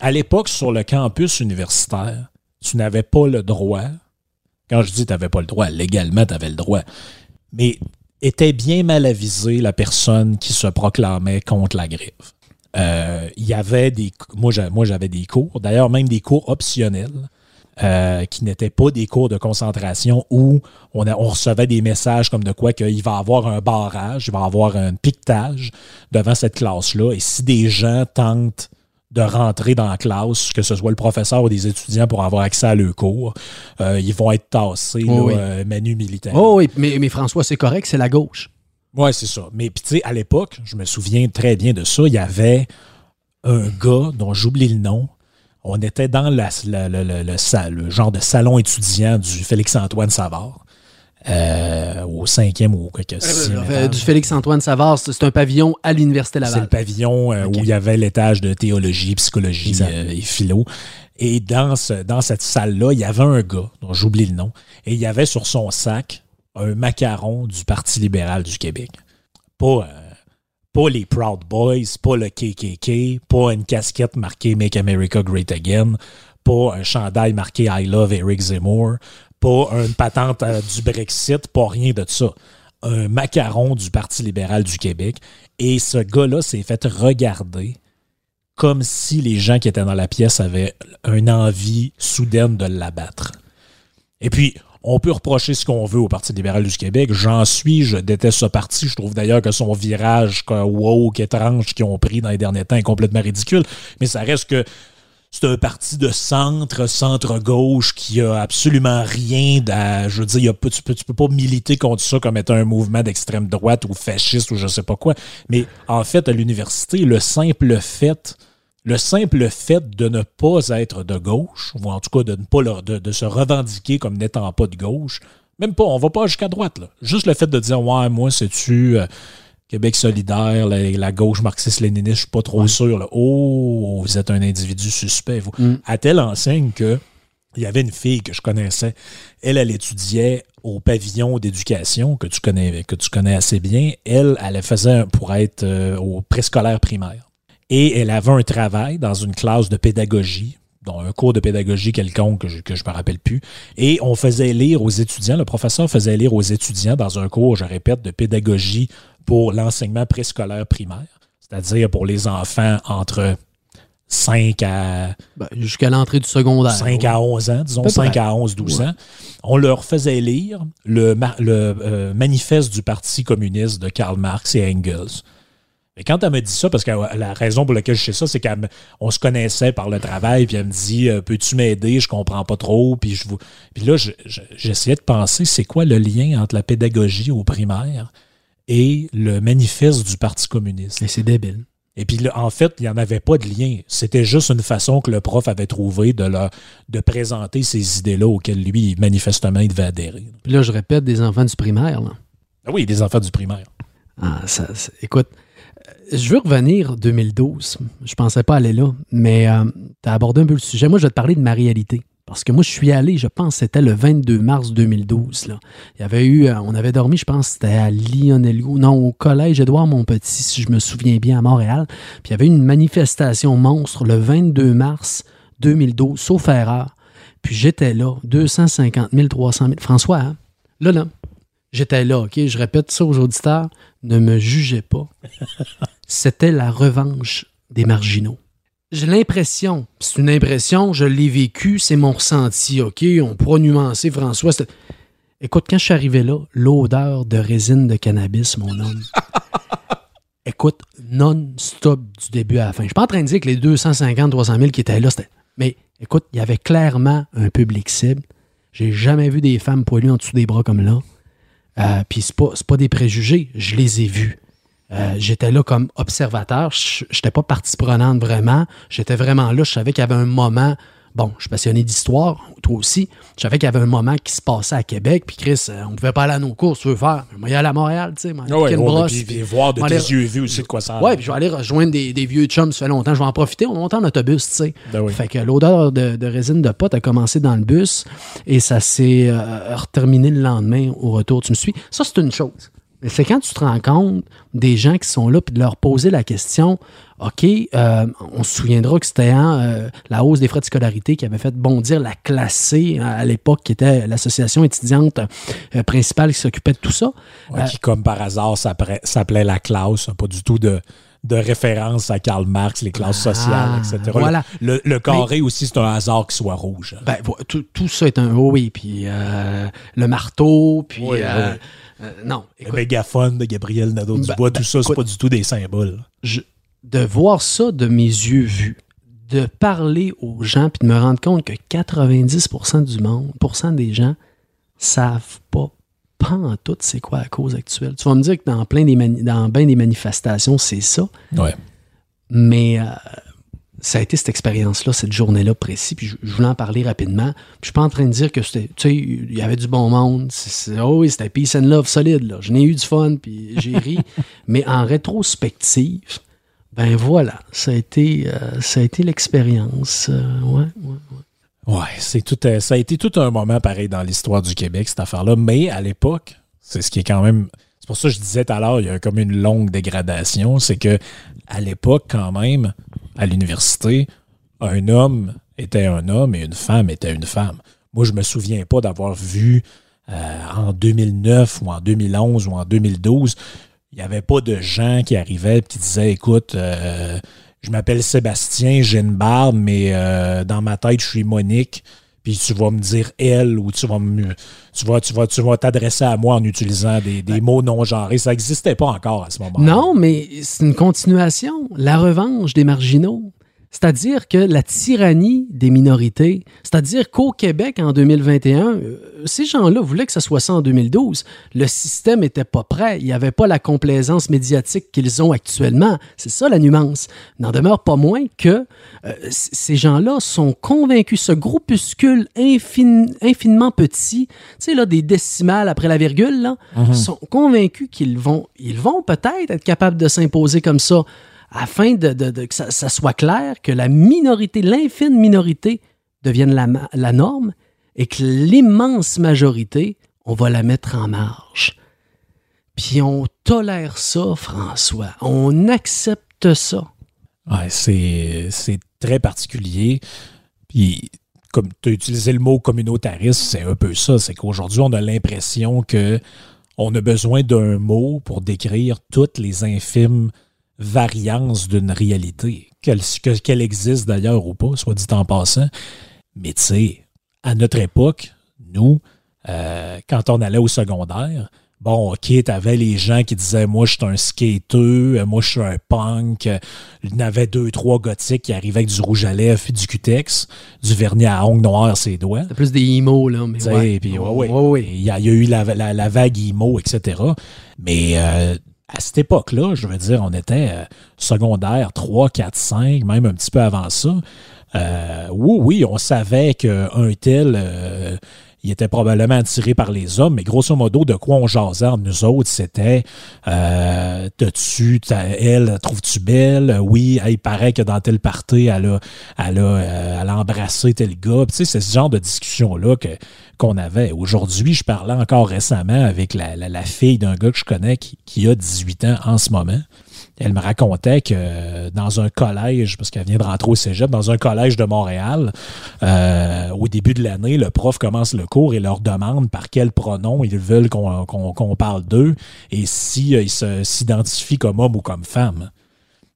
S1: à l'époque, sur le campus universitaire, tu n'avais pas le droit. Quand je dis tu n'avais pas le droit, légalement, tu avais le droit. Mais était bien mal avisée la personne qui se proclamait contre la grève. Euh, Il y avait des. Moi, j'avais des cours, d'ailleurs, même des cours optionnels. Euh, qui n'étaient pas des cours de concentration où on, a- on recevait des messages comme de quoi qu'il va y avoir un barrage, il va y avoir un piquetage devant cette classe-là. Et si des gens tentent de rentrer dans la classe, que ce soit le professeur ou des étudiants pour avoir accès à leur cours, euh, ils vont être tassés,
S2: Oh
S1: là,
S2: oui.
S1: euh, manu militaire.
S2: Oh oui, mais, mais François, c'est correct, c'est la gauche.
S1: Ouais, c'est ça. Mais puis tu sais, à l'époque, je me souviens très bien de ça. Il y avait un gars dont j'oublie le nom. On était dans la- la- la- la- le, genre de salon étudiant du Félix-Antoine Savard. euh, au cinquième ou quelque sixième
S2: Euh,
S1: étage.
S2: du Félix-Antoine Savard, c'est un pavillon à l'Université
S1: C'est le
S2: Laval.
S1: pavillon euh, où il y avait l'étage de théologie, psychologie euh, et philo. Et dans, ce- dans cette salle-là, il y avait un gars, dont j'oublie le nom, et il y avait sur son sac un macaron du Parti libéral du Québec. Pas, euh, pas les Proud Boys, pas le KKK, pas une casquette marquée Make America Great Again, pas un chandail marqué I Love Eric Zemmour, pas une patente euh, du Brexit, pas rien de ça. Un macaron du Parti libéral du Québec. Et ce gars-là s'est fait regarder comme si les gens qui étaient dans la pièce avaient une envie soudaine de l'abattre. Et puis, on peut reprocher ce qu'on veut au Parti libéral du Québec. J'en suis, je déteste ce parti. Je trouve d'ailleurs que son virage quoi, woke, étrange qu'ils ont pris dans les derniers temps est complètement ridicule. Mais ça reste que c'est un parti de centre, centre-gauche qui a absolument rien à. Je veux dire, tu, peux, tu peux pas militer contre ça comme étant un mouvement d'extrême droite ou fasciste ou je sais pas quoi. Mais en fait, à l'université, le simple fait. Le simple fait de ne pas être de gauche, ou en tout cas de ne pas leur- de, de se revendiquer comme n'étant pas de gauche, même pas, on va pas jusqu'à droite. Là. Juste le fait de dire Ouais, moi, c'est-tu euh, Québec solidaire, la, la gauche marxiste-léniniste, je suis pas trop sûr. là. Oh, vous êtes un individu suspect, vous.
S2: Mm.
S1: À telle enseigne que il y avait une fille que je connaissais. Elle, elle étudiait au pavillon d'éducation que tu connais, que tu connais assez bien. Elle, elle faisait pour être euh, au préscolaire primaire. Et elle avait un travail dans une classe de pédagogie, dans un cours de pédagogie quelconque que je ne me rappelle plus. Et on faisait lire aux étudiants, le professeur faisait lire aux étudiants dans un cours, je répète, de pédagogie pour l'enseignement préscolaire primaire, c'est-à-dire pour les enfants entre 5 à
S2: Ben, Jusqu'à l'entrée du secondaire.
S1: 5 à 11 ans, disons
S2: Peu
S1: 5
S2: près.
S1: à 11, 12 ans, on leur faisait lire le, euh, manifeste du Parti communiste de Karl Marx et Engels. Et quand elle me dit ça, parce que la raison pour laquelle je sais ça, c'est qu'on se connaissait par le travail, puis elle me dit euh, Peux-tu m'aider? Je comprends pas trop. Puis, je vous... puis là, je- je- j'essayais de penser c'est quoi le lien entre la pédagogie au primaire et le manifeste du Parti communiste?
S2: Mais c'est débile.
S1: Et puis, là, en fait, il n'y en avait pas de lien. C'était juste une façon que le prof avait trouvé de, leur- de présenter ces idées-là auxquelles lui, manifestement, il devait adhérer.
S2: Puis là, je répète, des enfants du primaire. Là.
S1: Ah oui, des enfants du primaire.
S2: Ah, ça, écoute, je veux revenir 2012. Je pensais pas aller là, mais tu as abordé un peu le sujet. Moi, je vais te parler de ma réalité. Parce que moi, je suis allé, je pense, c'était le 22 mars 2012. Là. Il y avait eu, euh, on avait dormi, je pense, c'était à Lionel, non, au collège Édouard Montpetit, si je me souviens bien, à Montréal. Puis il y avait une manifestation monstre le 22 mars 2012, sauf erreur. Puis j'étais là, 250 000, 300 000. François, hein? là, là, J'étais là, OK? Je répète ça aux auditeurs. Ne me jugez pas. C'était la revanche des marginaux. J'ai l'impression, c'est une impression, je l'ai vécu, c'est mon ressenti, OK? On pourra nuancer, François. Écoute, quand je suis arrivé là, l'odeur de résine de cannabis, mon homme. Écoute, non-stop du début à la fin. Je suis pas en train de dire que les 250, 300 000 qui étaient là, c'était. Mais écoute, il y avait clairement un public cible. J'ai jamais vu des femmes poilues en dessous des bras comme là. Euh, Puis c'est pas, pas des préjugés, je les ai vus. Euh, j'étais là comme observateur. Je n'étais pas partie prenante vraiment. J'étais vraiment là. Je savais qu'il y avait un moment. Bon, je suis passionné d'histoire, toi aussi. Je savais qu'il y avait un moment qui se passait à Québec. Puis Chris, euh, on pouvait pas aller à nos courses, tu veux faire. Mais y aller à Montréal, tu sais, m'en aller
S1: Ouais,
S2: piquer une
S1: ouais,
S2: brosse,
S1: puis- voir de tes
S2: aller-
S1: yeux vus aussi de quoi ça
S2: Ouais, puis je vais aller rejoindre des, des vieux chums, ça fait longtemps. Je vais en profiter. On monte en autobus, tu sais.
S1: Ben oui.
S2: Fait que l'odeur de, de résine de pote a commencé dans le bus et ça s'est euh, terminé le lendemain au retour. Tu me suis? Ça, c'est une chose. C'est quand tu te rends compte des gens qui sont là puis de leur poser la question OK, euh, on se souviendra que c'était hein, euh, la hausse des frais de scolarité qui avait fait bondir la classée à l'époque, qui était l'association étudiante euh, principale qui s'occupait de tout ça.
S1: Qui, comme par hasard, s'appelait la classe. Pas du tout de, de référence à Karl Marx, les classes
S2: Ah,
S1: sociales, etc.
S2: voilà.
S1: Le, le carré aussi, c'est un hasard qu'il soit rouge.
S2: Ben, vo- tout, tout ça est un oh oui, puis euh, le marteau, puis
S1: Oui,
S2: euh,
S1: oui.
S2: euh, non,
S1: Le mégaphone de Gabriel Nadeau-Dubois,
S2: Ben,
S1: tout ça, c'est pas du tout des symboles.
S2: je- de voir ça de mes yeux vus, de parler aux gens, puis de me rendre compte que 90% du monde, des gens, savent pas pas en tout c'est quoi la cause actuelle. Tu vas me dire que dans plein des dans bien des manifestations, c'est ça.
S1: Ouais.
S2: Mais euh, ça a été cette expérience-là, cette journée-là précis. Puis je, je voulais en parler rapidement. Puis je suis pas en train de dire que c'était, tu sais, il y avait du bon monde. Oh oui, c'était peace and love solide. Là. Je n'ai eu du fun, puis j'ai ri. Mais en rétrospective, ben voilà, ça a été, euh, ça a été l'expérience. Euh, ouais, ouais, ouais.
S1: Ouais, c'est tout, euh, ça a été tout un moment pareil dans l'histoire du Québec, cette affaire-là. Mais à l'époque, c'est ce qui est quand même. C'est pour ça que je disais tout à l'heure, il y a comme une longue dégradation. C'est que à l'époque, quand même, à l'université, un homme était un homme et une femme était une femme. Moi, je me souviens pas d'avoir vu euh, en 2009 ou en 2011 ou en 2012, il n'y avait pas de gens qui arrivaient et qui disaient Écoute, euh, je m'appelle Sébastien, j'ai une barbe, mais euh, dans ma tête, je suis Monique. Puis tu vas me dire elle ou tu vas me, tu vas, tu vas, tu vas t'adresser à moi en utilisant des, des mots non genrés. Ça n'existait pas encore à ce moment-là.
S2: Non, mais c'est une continuation. La revanche des marginaux. C'est-à-dire que la tyrannie des minorités, c'est-à-dire qu'au Québec en 2021, euh, ces gens-là voulaient que ce soit ça en 2012. Le système n'était pas prêt. Il n'y avait pas la complaisance médiatique qu'ils ont actuellement. C'est ça la nuance. N'en demeure pas moins que euh, ces gens-là sont convaincus, ce groupuscule infin- infiniment petit, tu sais, là, des décimales après la virgule, là, sont convaincus qu'ils vont, ils vont peut-être être capables de s'imposer comme ça afin que ça, soit clair que la minorité, l'infime minorité devienne la, norme et que l'immense majorité, on va la mettre en marge. Puis on tolère ça, François. On accepte ça.
S1: C'est, très particulier. Puis, comme tu as utilisé le mot communautariste, c'est un peu ça. C'est qu'aujourd'hui, on a l'impression que on a besoin d'un mot pour décrire toutes les infimes variances d'une réalité, qu'elle, que- qu'elle existe d'ailleurs ou pas, soit dit en passant. Mais tu sais, à notre époque, nous, euh, quand on allait au secondaire, bon, OK, t'avais les gens qui disaient Moi, je suis un skater, euh, moi, je suis un punk. Il y en avait deux, trois gothiques qui arrivaient avec du rouge à lèvres et du cutex, du vernis à ongles noirs ses doigts.
S2: C'est plus des emo, là. Mais ouais.
S1: puis ouais, ouais.
S2: Ouais, ouais.
S1: Il y, a, il y a eu la, la- la vague IMO, etc. Mais euh, à cette époque-là, je veux dire, on était euh, secondaire 3, 4, 5, même un petit peu avant ça. Euh, oui, oui, on savait qu'un tel, euh, il était probablement attiré par les hommes, mais grosso modo, de quoi on jasait nous autres, c'était euh, T'as-tu, t'as- elle, trouves-tu belle? Oui, il paraît que dans tel party, elle a, elle a, euh, elle a embrassé tel gars. Tu sais, c'est ce genre de discussion-là que, qu'on avait. Aujourd'hui, je parlais encore récemment avec la, la- la fille d'un gars que je connais qui, qui a 18 ans en ce moment. Elle me racontait que euh, dans un collège, parce qu'elle vient de rentrer au cégep, dans un collège de Montréal, euh, au début de l'année, le prof commence le cours et leur demande par quel pronom ils veulent qu'on parle d'eux et si euh, s'identifient comme homme ou comme femme.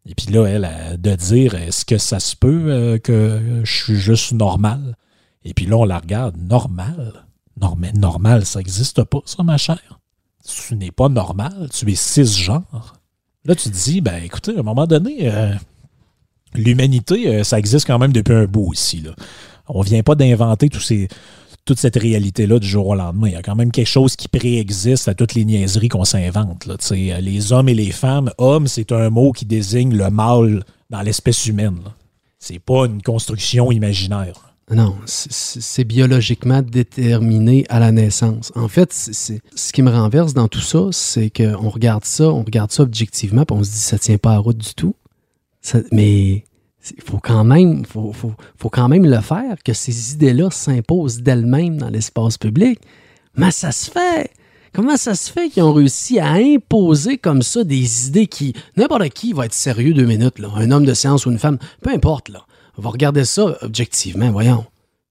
S1: Et puis là, elle, de dire est-ce que ça se peut que je suis juste normal? Et puis là, on la regarde, normal? Non, mais normal, ça n'existe pas, ça, ma chère. Tu n'es pas normal, tu es cisgenre. Là, tu te dis, ben écoutez, à un moment donné, euh, l'humanité, euh, ça existe quand même depuis un bout ici. Là. On vient pas d'inventer toute cette réalité-là du jour au lendemain. Il y a quand même quelque chose qui préexiste à toutes les niaiseries qu'on s'invente. là. Sais, Les hommes et les femmes, homme, c'est un mot qui désigne le mâle dans l'espèce humaine. là. C'est pas une construction imaginaire.
S2: Non, c'est- biologiquement déterminé à la naissance. En fait, ce qui me renverse dans tout ça, c'est qu'on regarde ça, on regarde ça objectivement, puis on se dit ça tient pas à route du tout. Mais il faut quand même, faut quand même le faire, que ces idées-là s'imposent d'elles-mêmes dans l'espace public. Mais ça se fait. Comment ça se fait qu'ils ont réussi à imposer comme ça des idées qui. N'importe qui va être sérieux deux minutes, là. Un homme de science ou une femme, peu importe, là. Va regarder ça objectivement, voyons.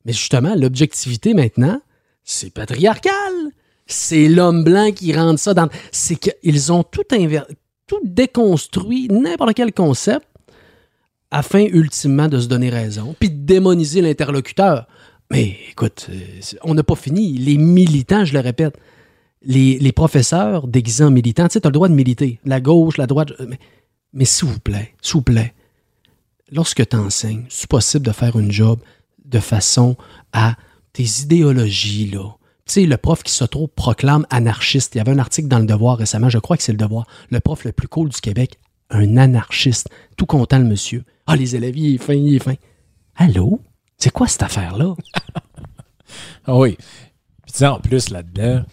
S2: Mais justement, l'objectivité maintenant, c'est patriarcal. C'est l'homme blanc qui rentre ça dans. C'est qu'ils ont tout déconstruit, n'importe quel concept, afin ultimement de se donner raison, puis de démoniser l'interlocuteur. Mais écoute, euh, on n'a pas fini. Les militants, je le répète, les, professeurs déguisés en militants, tu sais, tu as le droit de militer. La gauche, la droite. Mais, mais s'il vous plaît, s'il vous plaît, lorsque tu enseignes, c'est possible de faire une job de façon à tes idéologies, là. Tu sais, le prof qui s'auto-proclame anarchiste. Il y avait un article dans Le Devoir récemment, je crois que c'est Le Devoir. Le prof le plus cool du Québec, un anarchiste. Tout content, le monsieur. Ah, les élèves, il est fin, il est fin. Allô? C'est quoi cette affaire-là?
S1: Ah oui. Puis tu sais, en plus, là-dedans,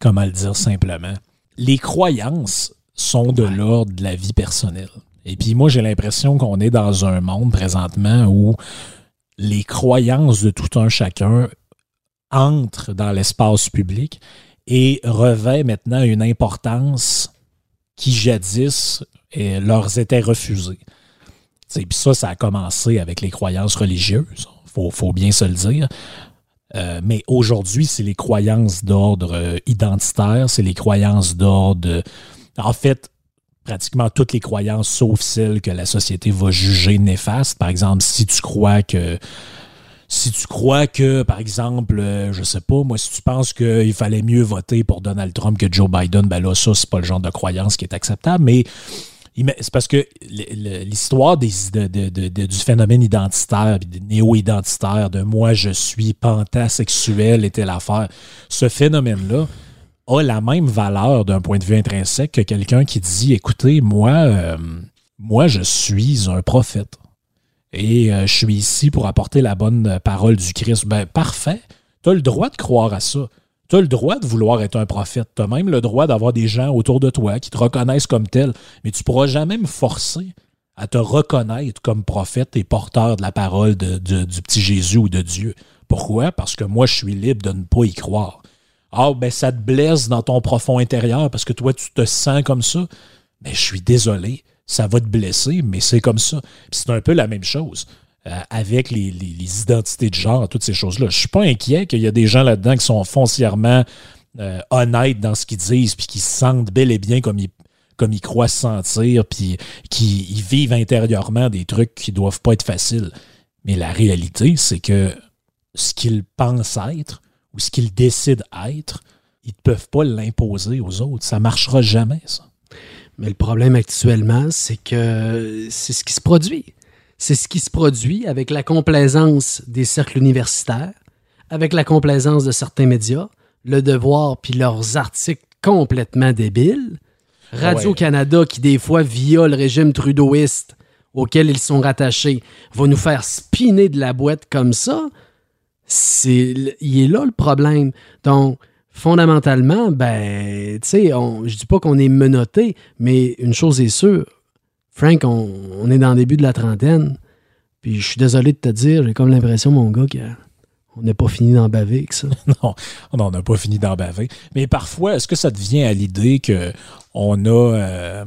S1: comment le dire simplement, les croyances sont de l'ordre de la vie personnelle. Et puis moi, j'ai l'impression qu'on est dans un monde présentement où les croyances de tout un chacun entrent dans l'espace public et revêt maintenant une importance qui jadis leur était refusée. Sais, Puis ça, ça a commencé avec les croyances religieuses, faut, faut bien se le dire. Euh, mais aujourd'hui, c'est les croyances d'ordre euh, identitaire, c'est les croyances d'ordre. en fait, pratiquement toutes les croyances, sauf celles que la société va juger néfastes. Par exemple, si tu crois que. Si tu crois que, par exemple, euh, je sais pas, moi, si tu penses qu'il fallait mieux voter pour Donald Trump que Joe Biden, ben là, ça, c'est pas le genre de croyance qui est acceptable. Mais c'est parce que l'histoire du phénomène identitaire, néo-identitaire, de moi je suis pantasexuel était l'affaire, ce phénomène-là a la même valeur d'un point de vue intrinsèque que quelqu'un qui dit écoutez, moi, euh, moi je suis un prophète et euh, je suis ici pour apporter la bonne parole du Christ. Ben parfait, tu as le droit de croire à ça. Tu as le droit de vouloir être un prophète. Tu as même le droit d'avoir des gens autour de toi qui te reconnaissent comme tel, mais tu pourras jamais me forcer à te reconnaître comme prophète et porteur de la parole du petit Jésus ou de Dieu. Pourquoi? Parce que moi, je suis libre de ne pas y croire. Ah, ben ça te blesse dans ton profond intérieur parce que toi, tu te sens comme ça. Mais je suis désolé, ça va te blesser, mais c'est comme ça. C'est un peu la même chose euh, avec les, identités de genre, toutes ces choses-là. Je suis pas inquiet qu'il y a des gens là-dedans qui sont foncièrement euh, honnêtes dans ce qu'ils disent, puis qui se sentent bel et bien comme ils, comme ils croient se sentir, puis qui vivent intérieurement des trucs qui doivent pas être faciles. Mais la réalité, c'est que ce qu'ils pensent être ou ce qu'ils décident être, ils ne peuvent pas l'imposer aux autres. Ça marchera jamais, ça.
S2: Mais le problème actuellement, c'est que c'est ce qui se produit. C'est ce qui se produit avec la complaisance des cercles universitaires, avec la complaisance de certains médias, le devoir puis leurs articles complètement débiles, Radio-Canada qui des fois, via le régime trudeauiste auquel ils sont rattachés, va nous faire spinner de la boîte comme ça. C'est, il est là le problème. Donc, fondamentalement, ben, tu sais, je dis pas qu'on est menotté, mais une chose est sûre, Frank, on, est dans le début de la trentaine, puis je suis désolé de te dire, j'ai comme l'impression, mon gars, qu'on n'est pas fini d'en baver avec ça.
S1: Non, on n'a pas fini d'en baver. Mais parfois, est-ce que ça devient à l'idée que on a. euh,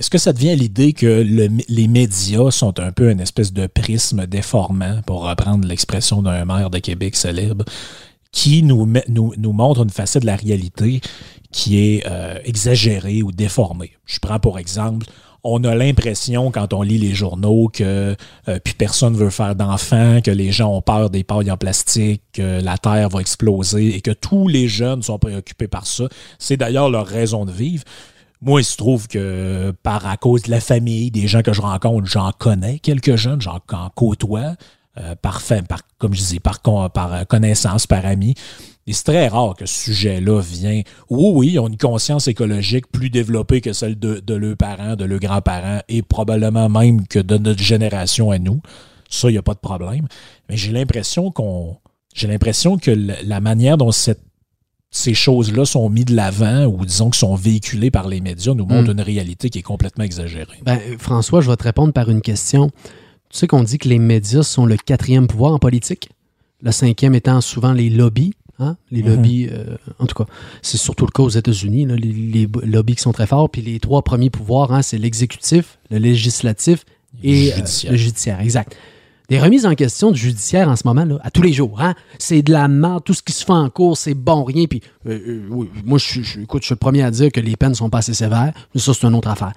S1: est-ce que ça devient l'idée que le- les médias sont un peu une espèce de prisme déformant, pour reprendre l'expression d'un maire de Québec célèbre, qui nous montre une facette de la réalité qui est euh, exagérée ou déformée? Je prends pour exemple, on a l'impression quand on lit les journaux que euh, plus personne veut faire d'enfants, que les gens ont peur des pailles en plastique, que la Terre va exploser et que tous les jeunes sont préoccupés par ça. C'est d'ailleurs leur raison de vivre. Moi, il se trouve que par à cause de la famille, des gens que je rencontre, j'en connais quelques jeunes, j'en côtoie. euh, par, par, comme je dis, par, par euh, connaissance, par ami. Et c'est très rare que ce sujet-là vient. Oui, oui, ils ont une conscience écologique plus développée que celle de, de leurs parents, de leurs grands-parents et probablement même que de notre génération à nous. Ça, il n'y a pas de problème. Mais j'ai l'impression qu'on. J'ai l'impression que la manière dont cette- ces choses-là sont mises de l'avant ou disons que sont véhiculées par les médias nous montre
S2: Mm.
S1: une réalité qui est complètement exagérée.
S2: Ben, François, je vais te répondre par une question. Tu sais qu'on dit que les médias sont le quatrième pouvoir en politique, le cinquième étant souvent les lobbies. hein, Les
S1: Mhm.
S2: lobbies, euh, en tout cas, c'est surtout le cas aux États-Unis, les, lobbies qui sont très forts. Puis les trois premiers pouvoirs, hein, c'est l'exécutif, le législatif et euh,
S1: Judiciaire.
S2: le judiciaire. Exact. Des remises en question du judiciaire en ce moment, là, à tous les jours. Hein? C'est de la merde, tout ce qui se fait en cours, c'est bon, rien. Puis, euh, euh, oui, moi, je, écoute, je suis le premier à dire que les peines sont pas assez sévères, mais ça, c'est une autre affaire.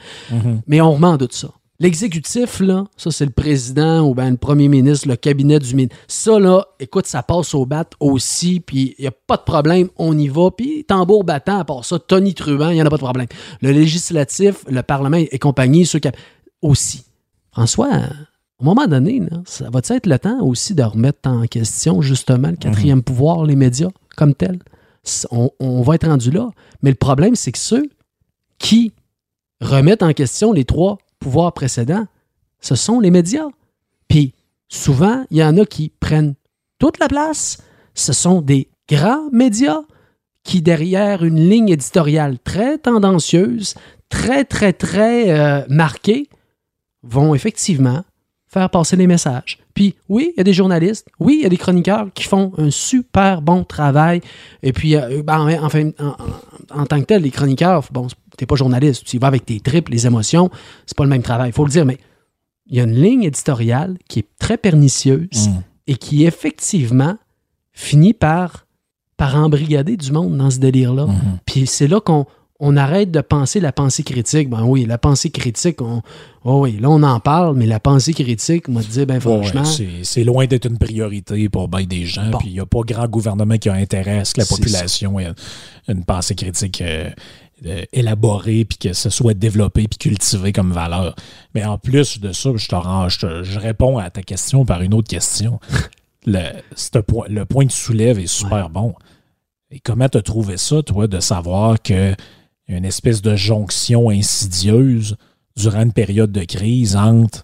S2: Mais on remet en doute ça. L'exécutif, là, ça, c'est le président ou bien le premier ministre, le cabinet du ministre. Ça, là, écoute, ça passe au bat aussi, puis il n'y a pas de problème, on y va. Puis tambour battant, à part ça, Tony Truant, il n'y en a pas de problème. Le législatif, le Parlement et compagnie, ceux qui. aussi. François, à un moment donné, là, ça va être le temps aussi de remettre en question, justement, le quatrième pouvoir, les médias, comme tel? C- On, on va être rendu là. Mais le problème, c'est que ceux qui remettent en question les trois pouvoirs précédents, ce sont les médias. Puis souvent, il y en a qui prennent toute la place. Ce sont des grands médias qui, derrière une ligne éditoriale très tendancieuse, très, très, très euh, marquée, vont effectivement faire passer les messages. Puis oui, il y a des journalistes, oui, il y a des chroniqueurs qui font un super bon travail. Et puis, euh, ben, en, enfin, en, en- en tant que tel, les chroniqueurs, bon, t'es pas journaliste, tu y vas avec tes tripes, les émotions, c'est pas le même travail, il faut le dire, mais il y a une ligne éditoriale qui est très pernicieuse
S1: Mm.
S2: et qui effectivement finit par, par embrigader du monde dans ce délire-là.
S1: Mhm.
S2: Puis c'est là qu'on on arrête de penser la pensée critique. Ben oui, la pensée critique, on, oh oui, là on en parle, mais la pensée critique, moi, te dire, ben franchement,
S1: c'est- c'est loin d'être une priorité pour bien des gens.
S2: Bon.
S1: Puis il n'y a pas grand gouvernement qui a intérêt à ce que la population ait une pensée critique euh, euh, élaborée, puis que ce soit développé, puis cultivé comme valeur. Mais en plus de ça, je, te je, te- je réponds à ta question par une autre question. le, point, le point que tu soulèves est super bon. Et comment tu as trouvé ça, toi, de savoir que y a une espèce de jonction insidieuse durant une période de crise entre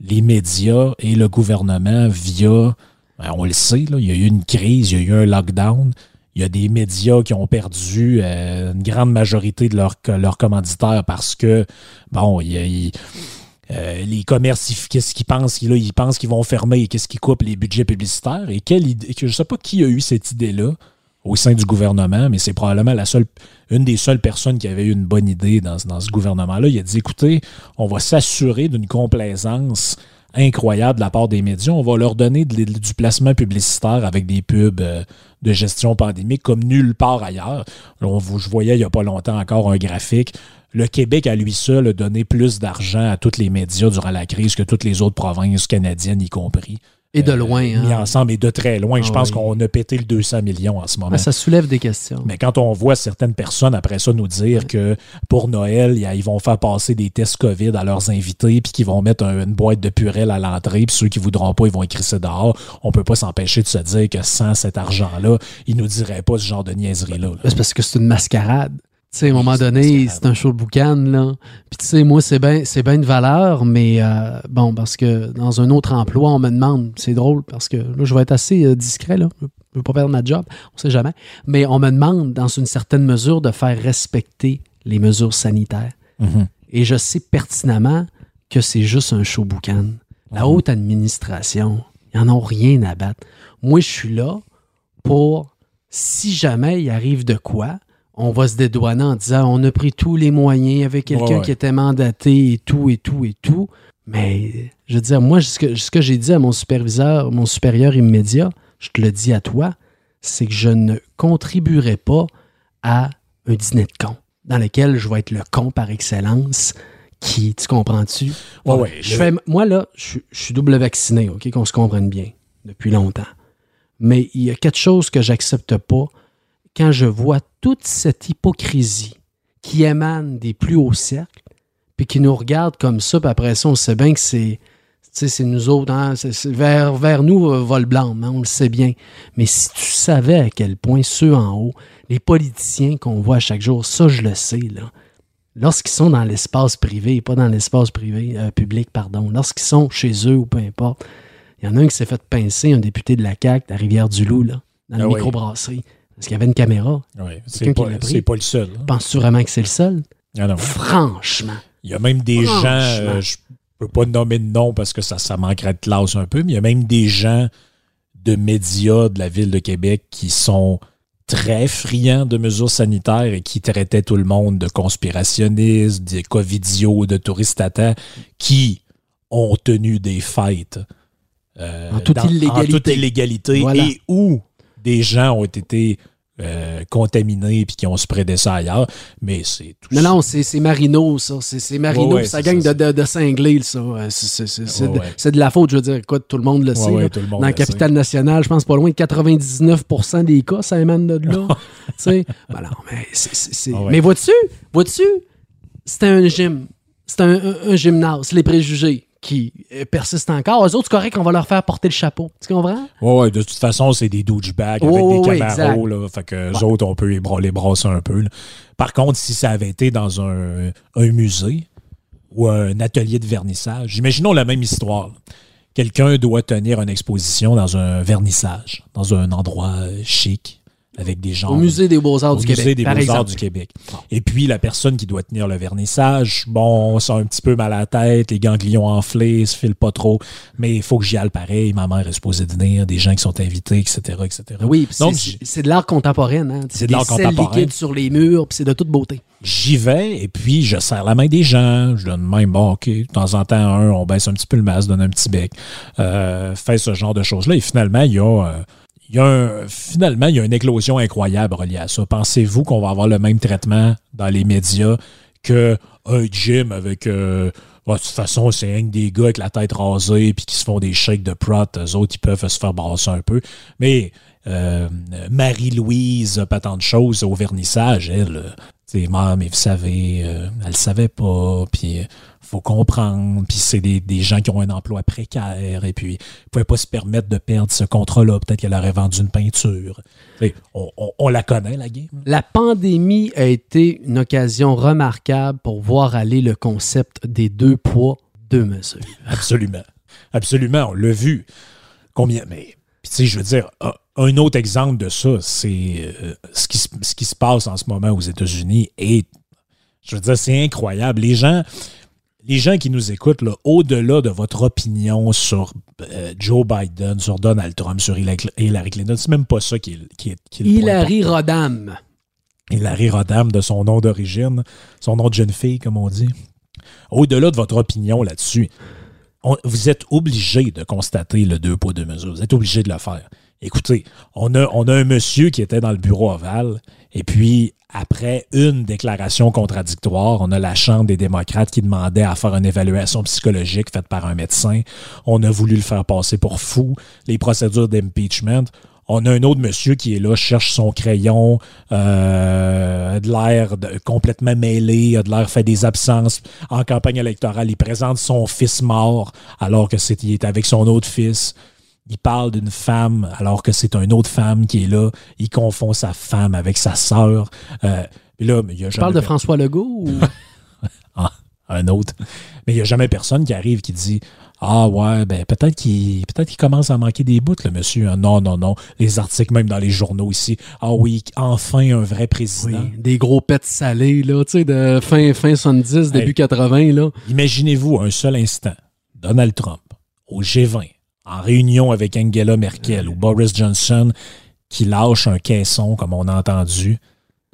S1: les médias et le gouvernement via, ben, on le sait, il y a eu une crise, il y a eu un lockdown, il y a des médias qui ont perdu euh, une grande majorité de leurs commanditaires parce que, bon, il il- euh, les commerces, qu'est-ce qu'ils pensent? Là, ils pensent qu'ils vont fermer et qu'est-ce qu'ils coupent les budgets publicitaires. Et quelle je ne sais pas qui a eu cette idée-là au sein du gouvernement, mais c'est probablement la seule, une des seules personnes qui avait eu une bonne idée dans, dans ce gouvernement-là. Il a dit, écoutez, on va s'assurer d'une complaisance incroyable de la part des médias. On va leur donner du placement publicitaire avec des pubs euh, de gestion pandémique comme nulle part ailleurs. Je voyais il n'y a pas longtemps encore un graphique. Le Québec, à lui seul, a donné plus d'argent à tous les médias durant la crise que toutes les autres provinces canadiennes, y compris.
S2: Et de loin. hein.
S1: Mis ensemble et de très loin. je
S2: Ah
S1: pense
S2: oui.
S1: qu'on a pété le 200 millions en ce moment.
S2: Ah, ça soulève des questions.
S1: Mais quand on voit certaines personnes après ça nous dire que pour Noël, y a- ils vont faire passer des tests COVID à leurs invités, puis qu'ils vont mettre un- une boîte de purée à l'entrée, puis ceux qui voudront pas, ils vont écrire ça dehors, on peut pas s'empêcher de se dire que sans cet argent-là, ils nous diraient pas ce genre de niaiserie-là. là.
S2: Ben, C'est parce que c'est une mascarade. Tu sais, à un moment donné, c'est un show de boucan, là. Puis tu sais, moi, c'est bien c'est ben une valeur, mais euh, bon, parce que dans un autre emploi, on me demande, c'est drôle, parce que là, je vais être assez euh, discret, là. Je veux pas perdre ma job, on sait jamais. Mais on me demande, dans une certaine mesure, de faire respecter les mesures sanitaires.
S1: Mhm.
S2: Et je sais pertinemment que c'est juste un show boucan. La haute administration, ils n'en ont rien à battre. Moi, je suis là pour, si jamais il arrive de quoi, on va se dédouaner en disant on a pris tous les moyens avec quelqu'un
S1: Ouais, ouais.
S2: qui était mandaté et tout, et tout, et tout. Mais, je veux dire, moi, ce que, ce que j'ai dit à mon superviseur, mon supérieur immédiat, je te le dis à toi, c'est que je ne contribuerai pas à un dîner de con dans lequel je vais être le con par excellence qui, tu comprends-tu?
S1: Ouais, ouais,
S2: je
S1: le-
S2: fais, moi, là, je, je suis double vacciné, OK, qu'on se comprenne bien, depuis longtemps. Mais il y a quelque chose que j'accepte pas quand je vois toute cette hypocrisie qui émane des plus hauts cercles, puis qui nous regarde comme ça, puis après ça, on sait bien que c'est sais, c'est nous autres, hein, vers, vers nous euh, va le blanc, hein, on le sait bien. Mais si tu savais à quel point ceux en haut, les politiciens qu'on voit chaque jour, ça je le sais, là. Lorsqu'ils sont dans l'espace privé, pas dans l'espace privé, euh, public, pardon, lorsqu'ils sont chez eux ou peu importe, il y en a un qui s'est fait pincer, un député de la CAQ, à Rivière-du-Loup, là, dans la
S1: Ah oui.
S2: microbrasserie, parce qu'il y avait une caméra.
S1: Ouais, c'est pas, pas le seul. hein.
S2: Penses-tu vraiment que c'est le seul?
S1: Ah non.
S2: Franchement.
S1: Il y a même des gens, euh, je peux pas nommer de nom parce que ça, ça manquerait de classe un peu, mais il y a même des gens de médias de la ville de Québec qui sont très friands de mesures sanitaires et qui traitaient tout le monde de conspirationnistes, de covidios, de touristes à temps, qui ont tenu des fêtes euh,
S2: En toute illégalité.
S1: en toute illégalité
S2: Voilà.
S1: et où des gens ont été euh, contaminés puis qui ont spreadé ça ailleurs. Mais c'est tout
S2: Non, non, c'est Marino, ça. C'est Marino,
S1: Ouais, ouais,
S2: puis ça gagne
S1: ça,
S2: de, de, de cinglé, ça. Euh, c'est-
S1: Ouais,
S2: de, la faute, je veux dire. Écoute, tout le monde le sait.
S1: ouais,
S2: là.
S1: tout le monde
S2: Dans la
S1: sait.
S2: capitale nationale, je pense pas loin de 99% des cas, ça émane de là. Ben non, mais c'est-. Mais vois-tu, vois-tu, c'était un gym. C'était un, un- un gymnase. Les préjugés qui euh, persistent encore. Eux autres, c'est correct, on va leur faire porter le chapeau. Tu comprends?
S1: Ouais, ouais, de toute façon, c'est des douchebags avec des camaros. Là, fait que eux autres, on peut les, bra- les brasser un peu. là. Par contre, si ça avait été dans un, un musée ou un atelier de vernissage, imaginons la même histoire. là. Quelqu'un doit tenir une exposition dans un vernissage, dans un endroit chic, avec des gens.
S2: Au Musée des Beaux-Arts
S1: au
S2: du
S1: Musée
S2: Québec.
S1: des
S2: par
S1: Beaux-Arts
S2: exemple.
S1: du Québec. Et puis, la personne qui doit tenir le vernissage, bon, ça a un petit peu mal à la tête, les ganglions enflés, se file pas trop, mais il faut que j'y aille pareil. Ma mère est supposée venir, des gens qui sont invités, etc., etc.
S2: Oui, c'est- de l'art contemporain. Hein?
S1: C'est de l'art
S2: Des
S1: contemporain.
S2: liquides sur les murs, puis c'est de toute beauté.
S1: j'y vais et puis je serre la main des gens. Je donne même, bon, OK, de temps en temps, un, on baisse un petit peu le masque, donne un petit bec, euh, fait ce genre de choses-là. Et finalement, il y a, euh, il y a un, finalement, il y a une éclosion incroyable reliée à ça. Pensez-vous qu'on va avoir le même traitement dans les médias qu'un gym avec. euh, bon, de toute façon, c'est que des gars avec la tête rasée puis qui se font des shakes de prot. Eux autres, ils peuvent se faire brasser un peu. Mais euh, Marie-Louise, pas tant de choses au vernissage, elle, euh, sais, Maman, mais vous savez, euh, elle savait pas, puis euh, faut comprendre, puis c'est des, des gens qui ont un emploi précaire, et puis ils pouvaient pas se permettre de perdre ce contrat-là. Peut-être qu'elle aurait vendu une peinture. On, on- on la connaît, la game.
S2: La pandémie a été une occasion remarquable pour voir aller le concept des deux poids, deux mesures.
S1: Absolument. Absolument, on l'a vu. Combien, mais, tu sais, je veux dire, un, un autre exemple de ça, c'est euh, ce, qui, ce qui se passe en ce moment aux États-Unis. Et, je veux dire, c'est incroyable. Les gens, les gens qui nous écoutent, là, au-delà de votre opinion sur euh, Joe Biden, sur Donald Trump, sur Hillary Hillary Clinton, c'est même pas ça qui est, qui est, qui est le point
S2: Hilary
S1: important.
S2: Rodham.
S1: Hilary Rodham, de son nom d'origine, son nom de jeune fille, comme on dit. Au-delà de votre opinion là-dessus, vous êtes obligé de constater le deux poids, deux mesures. Vous êtes obligé de le faire. Écoutez, on a, on a un monsieur qui était dans le bureau ovale, et puis après une déclaration contradictoire, on a la Chambre des démocrates qui demandait à faire une évaluation psychologique faite par un médecin. On a voulu le faire passer pour fou. Les procédures d'impeachment. On a un autre monsieur qui est là, cherche son crayon, euh, a de l'air complètement mêlé, a de l'air fait des absences. En campagne électorale, il présente son fils mort alors que c'est, il est avec son autre fils. Il parle d'une femme alors que c'est une autre femme qui est là. Il confond sa femme avec sa sœur. Euh, là, il y a
S2: Tu parles de François Legault ou...
S1: ah, un autre. Mais il n'y a jamais personne qui arrive qui dit Ah ouais, ben peut-être qu'il peut-être qu'il commence à manquer des bouts, le monsieur. Ah, Non, non, non. Les articles, même dans les journaux ici. Ah oui, enfin un vrai
S2: Oui,
S1: président.
S2: des gros pets salés, là, tu sais, de fin, fin 70, début
S1: Hey.
S2: 80, là.
S1: Imaginez-vous un seul instant Donald Trump au G20 en réunion avec Angela Merkel ou Boris Johnson qui lâche un caisson comme on a entendu.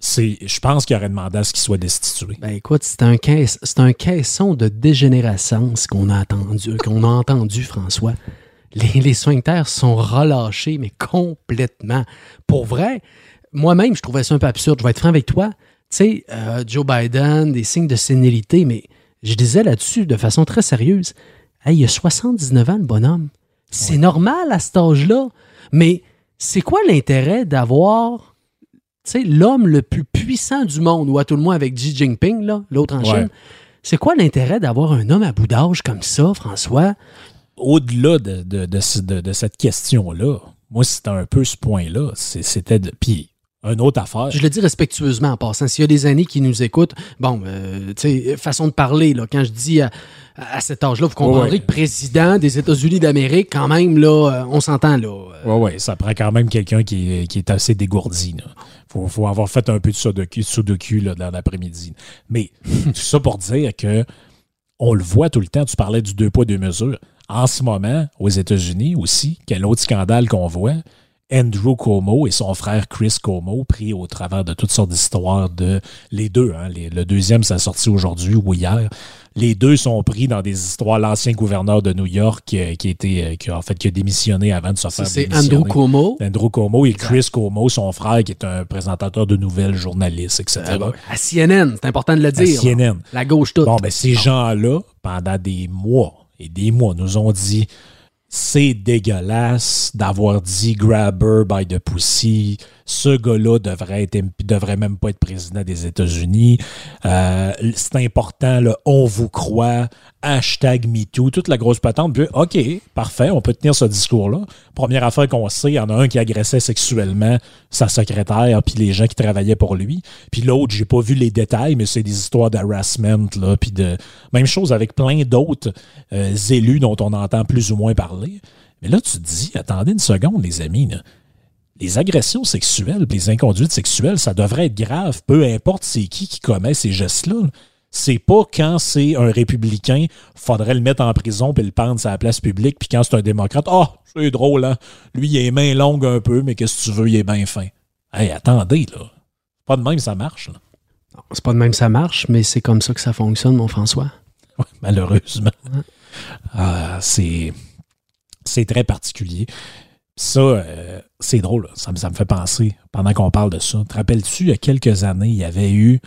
S1: Je pense qu'il aurait demandé à ce qu'il soit destitué.
S2: Ben écoute, c'est un, un caisson de dégénérescence qu'on a entendu, qu'on a entendu, François. Les, les sphincters sont relâchés, mais complètement. Pour vrai, moi-même, je trouvais ça un peu absurde. Je vais être franc avec toi. Tu sais, euh, Joe Biden, des signes de sénilité, mais je disais là-dessus de façon très sérieuse. Hey, il a 79 ans, le bonhomme. C'est normal à cet âge-là. Mais c'est quoi l'intérêt d'avoir tu sais, l'homme le plus puissant du monde, ou à tout le moins avec Xi Jinping, là, l'autre en
S1: Ouais.
S2: Chine, c'est quoi l'intérêt d'avoir un homme à bout d'âge comme ça, François?
S1: au-delà de, de, de ce- de- de cette question-là, moi, c'était un peu ce point-là. C'était de. Puis, une autre affaire.
S2: Je le dis respectueusement en passant. S'il y a des années qui nous écoutent, bon, euh, tu sais, façon de parler, là, quand je dis à cet âge-là, vous comprendrez
S1: Ouais.
S2: que président des États-Unis d'Amérique, quand même, là, euh, on s'entend, là.
S1: Oui, oui, ça prend quand même quelqu'un qui, est- qui est assez dégourdi. Il faut, faut avoir fait un peu de sudoku, sudoku là, dans l'après-midi. Mais tout ça pour dire que on le voit tout le temps. Tu parlais du deux poids, deux mesures. En ce moment, aux États-Unis aussi, quel autre scandale qu'on voit, Andrew Cuomo et son frère Chris Cuomo, pris au travers de toutes sortes d'histoires de. Les deux, hein, les- le deuxième, ça a sorti aujourd'hui ou hier. Les deux sont pris dans des histoires. L'ancien gouverneur de New York euh, qui, était, euh, qui, a- en fait, qui a démissionné avant de se faire
S2: c'est. Andrew Cuomo.
S1: Andrew Cuomo et Chris Cuomo, son frère, qui est un présentateur de nouvelles, journaliste, etc.
S2: À CNN, c'est important de le
S1: À
S2: dire.
S1: CNN.
S2: La gauche toute.
S1: Bon, ben, ces gens-là, pendant des mois et des mois, nous ont dit c'est dégueulasse d'avoir dit grabber by the pussy. Ce gars-là devrait, être, devrait même pas être président des États-Unis. Euh, c'est important, on vous croit. Hashtag MeToo, toute la grosse patente. Puis, OK, parfait, on peut tenir ce discours-là. Première affaire qu'on sait, il y en a un qui agressait sexuellement sa secrétaire puis les gens qui travaillaient pour lui. Puis l'autre, j'ai pas vu les détails, mais c'est des histoires d'harassment, là, puis de... Même chose avec plein d'autres euh, élus dont on entend plus ou moins parler. Mais là, tu te dis, attendez une seconde, les amis, là. Les agressions sexuelles, les inconduites sexuelles, ça devrait être grave, peu importe c'est qui qui commet ces gestes-là. là. C'est pas quand c'est un républicain, faudrait le mettre en prison puis le pendre sur la place publique, puis quand c'est un démocrate, ah, c'est drôle, hein? Lui, il a les mains longues un peu, mais qu'est-ce que tu veux, il est bien fin. Hey, attendez, là. Pas de même, ça marche, là.
S2: Non, C'est pas de même que ça marche, mais c'est comme ça que ça fonctionne, mon François.
S1: Ouais, malheureusement. Ah, c'est, c'est très particulier. Ça, euh, c'est drôle. Ça, me- fait penser, pendant qu'on parle de ça. Te rappelles-tu, il y a quelques années, il y avait eu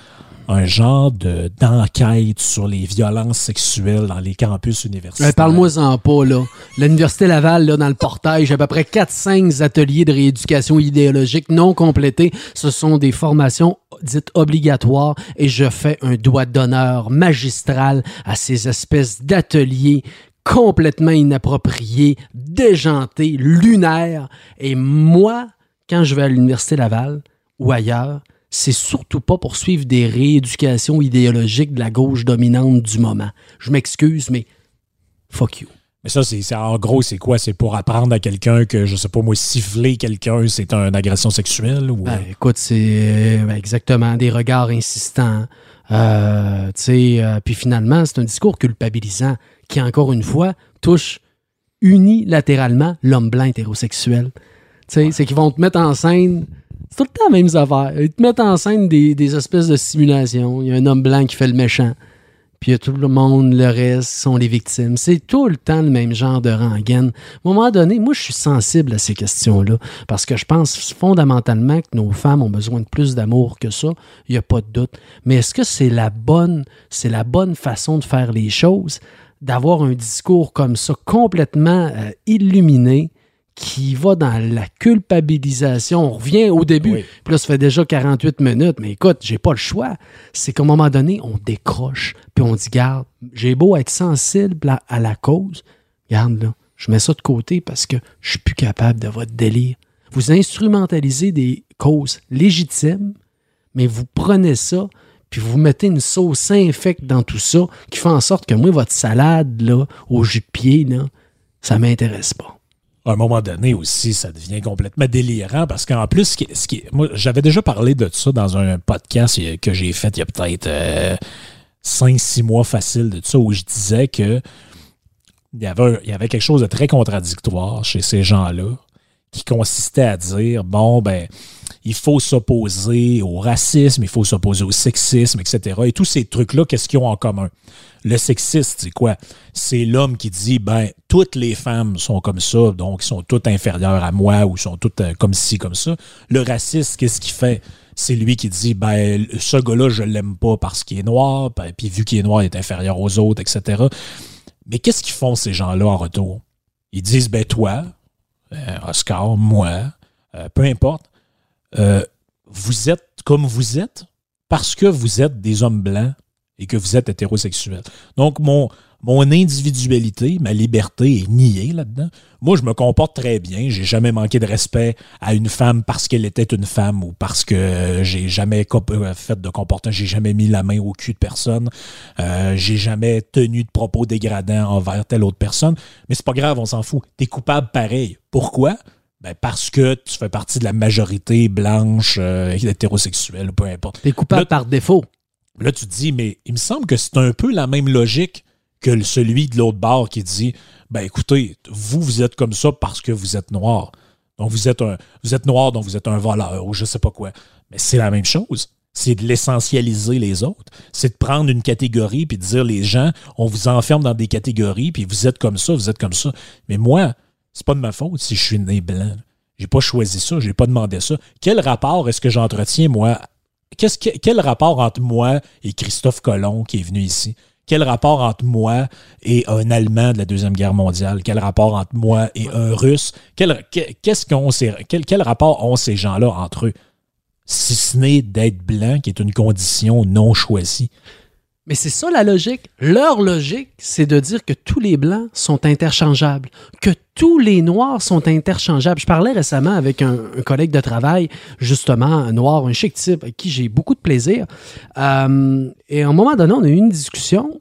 S1: un genre de, d'enquête sur les violences sexuelles dans les campus universitaires?
S2: Euh, Parle-moi-en pas, là. L'Université Laval, là, dans le portail, à peu près 4-5 ateliers de rééducation idéologique non complétés. Ce sont des formations dites obligatoires et je fais un doigt d'honneur magistral à ces espèces d'ateliers complètement inappropriés, déjantés, lunaires. Et moi, quand je vais à l'Université Laval ou ailleurs, c'est surtout pas pour suivre des rééducations idéologiques de la gauche dominante du moment. Je m'excuse, mais fuck you.
S1: Mais ça, c'est, en gros, c'est quoi? C'est pour apprendre à quelqu'un que, je sais pas moi, siffler quelqu'un, c'est une agression sexuelle? Ou...
S2: Ben, écoute, c'est euh, ben, exactement des regards insistants. Euh, tu sais, euh, puis finalement, c'est un discours culpabilisant qui, encore une fois, touche unilatéralement l'homme blanc hétérosexuel. C'est qu'ils vont te mettre en scène. C'est tout le temps la même affaire. Ils te mettent en scène des, des espèces de simulations. Il y a un homme blanc qui fait le méchant. Puis il y a tout le monde, le reste, sont les victimes. C'est tout le temps le même genre de rengaine. À un moment donné, moi, je suis sensible à ces questions-là parce que je pense fondamentalement que nos femmes ont besoin de plus d'amour que ça. Il n'y a pas de doute. Mais est-ce que c'est la bonne, c'est la bonne façon de faire les choses, d'avoir un discours comme ça complètement euh, illuminé? qui va dans la culpabilisation. On revient au début.
S1: Oui.
S2: Puis là, ça fait déjà 48 minutes. Mais écoute, j'ai pas le choix. C'est qu'à un moment donné, on décroche. Puis on dit, garde, j'ai beau être sensible à, à la cause. Garde, là, je mets ça de côté parce que je suis plus capable de votre délire. Vous instrumentalisez des causes légitimes, mais vous prenez ça, puis vous mettez une sauce infecte dans tout ça, qui fait en sorte que moi, votre salade, là, au jus de pied, là, ça m'intéresse pas.
S1: à un moment donné aussi, ça devient complètement délirant parce qu'en plus, j'avais déjà parlé de ça dans un podcast euh, que j'ai fait il y a peut-être 5-6 mois facile de ça où je disais que il y, avait, un- il y avait quelque chose de très contradictoire chez ces gens-là qui consistait à dire bon, ben, il faut s'opposer au racisme, il faut s'opposer au sexisme, etc. Et tous ces trucs-là, qu'est-ce qu'ils ont en commun? Le sexiste, c'est quoi? C'est l'homme qui dit, ben, toutes les femmes sont comme ça, donc sont toutes inférieures à moi ou sont toutes euh, comme ci, comme ça. Le raciste, qu'est-ce qu'il fait? C'est lui qui dit, ben, ce gars-là, je l'aime pas parce qu'il est noir, ben, puis vu qu'il est noir, il est inférieur aux autres, etc. Mais qu'est-ce qu'ils font, ces gens-là, en retour? Ils disent, ben, toi, euh, Oscar, moi, euh, peu importe, euh, vous êtes comme vous êtes parce que vous êtes des hommes blancs et que vous êtes hétérosexuels. Donc, mon, mon individualité, ma liberté est niée là-dedans. Moi, je me comporte très bien. J'ai jamais manqué de respect à une femme parce qu'elle était une femme ou parce que j'ai jamais euh, fait de comportement. J'ai jamais mis la main au cul de personne. Euh, j'ai jamais tenu de propos dégradants envers telle autre personne. Mais c'est pas grave, on s'en fout. T'es coupable pareil. Pourquoi? Ben parce que tu fais partie de la majorité blanche, euh, hétérosexuelle, peu importe.
S2: T'es coupable par défaut.
S1: Là, tu te dis, mais il me semble que c'est un peu la même logique que celui de l'autre bord qui dit ben écoutez, vous, vous êtes comme ça parce que vous êtes noir. Donc vous êtes un vous êtes noir, donc vous êtes un voleur ou je sais pas quoi. Mais c'est la même chose. C'est de l'essentialiser les autres. C'est de prendre une catégorie puis de dire les gens, on vous enferme dans des catégories puis vous êtes comme ça, vous êtes comme ça. Mais moi, c'est pas de ma faute si je suis né blanc. J'ai pas choisi ça, j'ai pas demandé ça. Quel rapport est-ce que j'entretiens moi? Quel rapport entre moi et Christophe Colomb qui est venu ici? Quel rapport entre moi et un Allemand de la Deuxième Guerre mondiale? Quel rapport entre moi et un Russe? Quel, qu'est-ce quel, quel rapport ont ces gens-là entre eux? Si ce n'est d'être blanc, qui est une condition non choisie.
S2: Mais c'est ça la logique. Leur logique, c'est de dire que tous les blancs sont interchangeables, que tous les noirs sont interchangeables. Je parlais récemment avec un, collègue de travail, justement, un noir, un chic type, avec qui j'ai beaucoup de plaisir. Euh, et à un moment donné, on a eu une discussion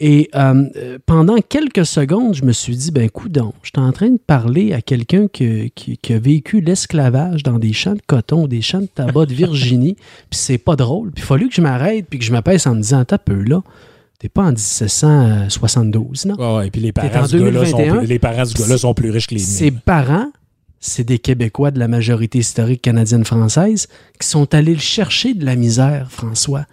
S2: et euh, pendant quelques secondes, je me suis dit, ben coudon, j'étais en train de parler à quelqu'un qui, qui, a vécu l'esclavage dans des champs de coton, des champs de tabac de Virginie, puis c'est pas drôle. Puis il a fallu que je m'arrête, puis que je m'apaisse en me disant, t'as peu là, t'es pas en 1772, non?
S1: Ouais, ouais, puis les parents, du gars, sont, les parents du gars-là sont plus riches que les miens.
S2: Ses parents, c'est des Québécois de la majorité historique canadienne-française qui sont allés le chercher de la misère, François,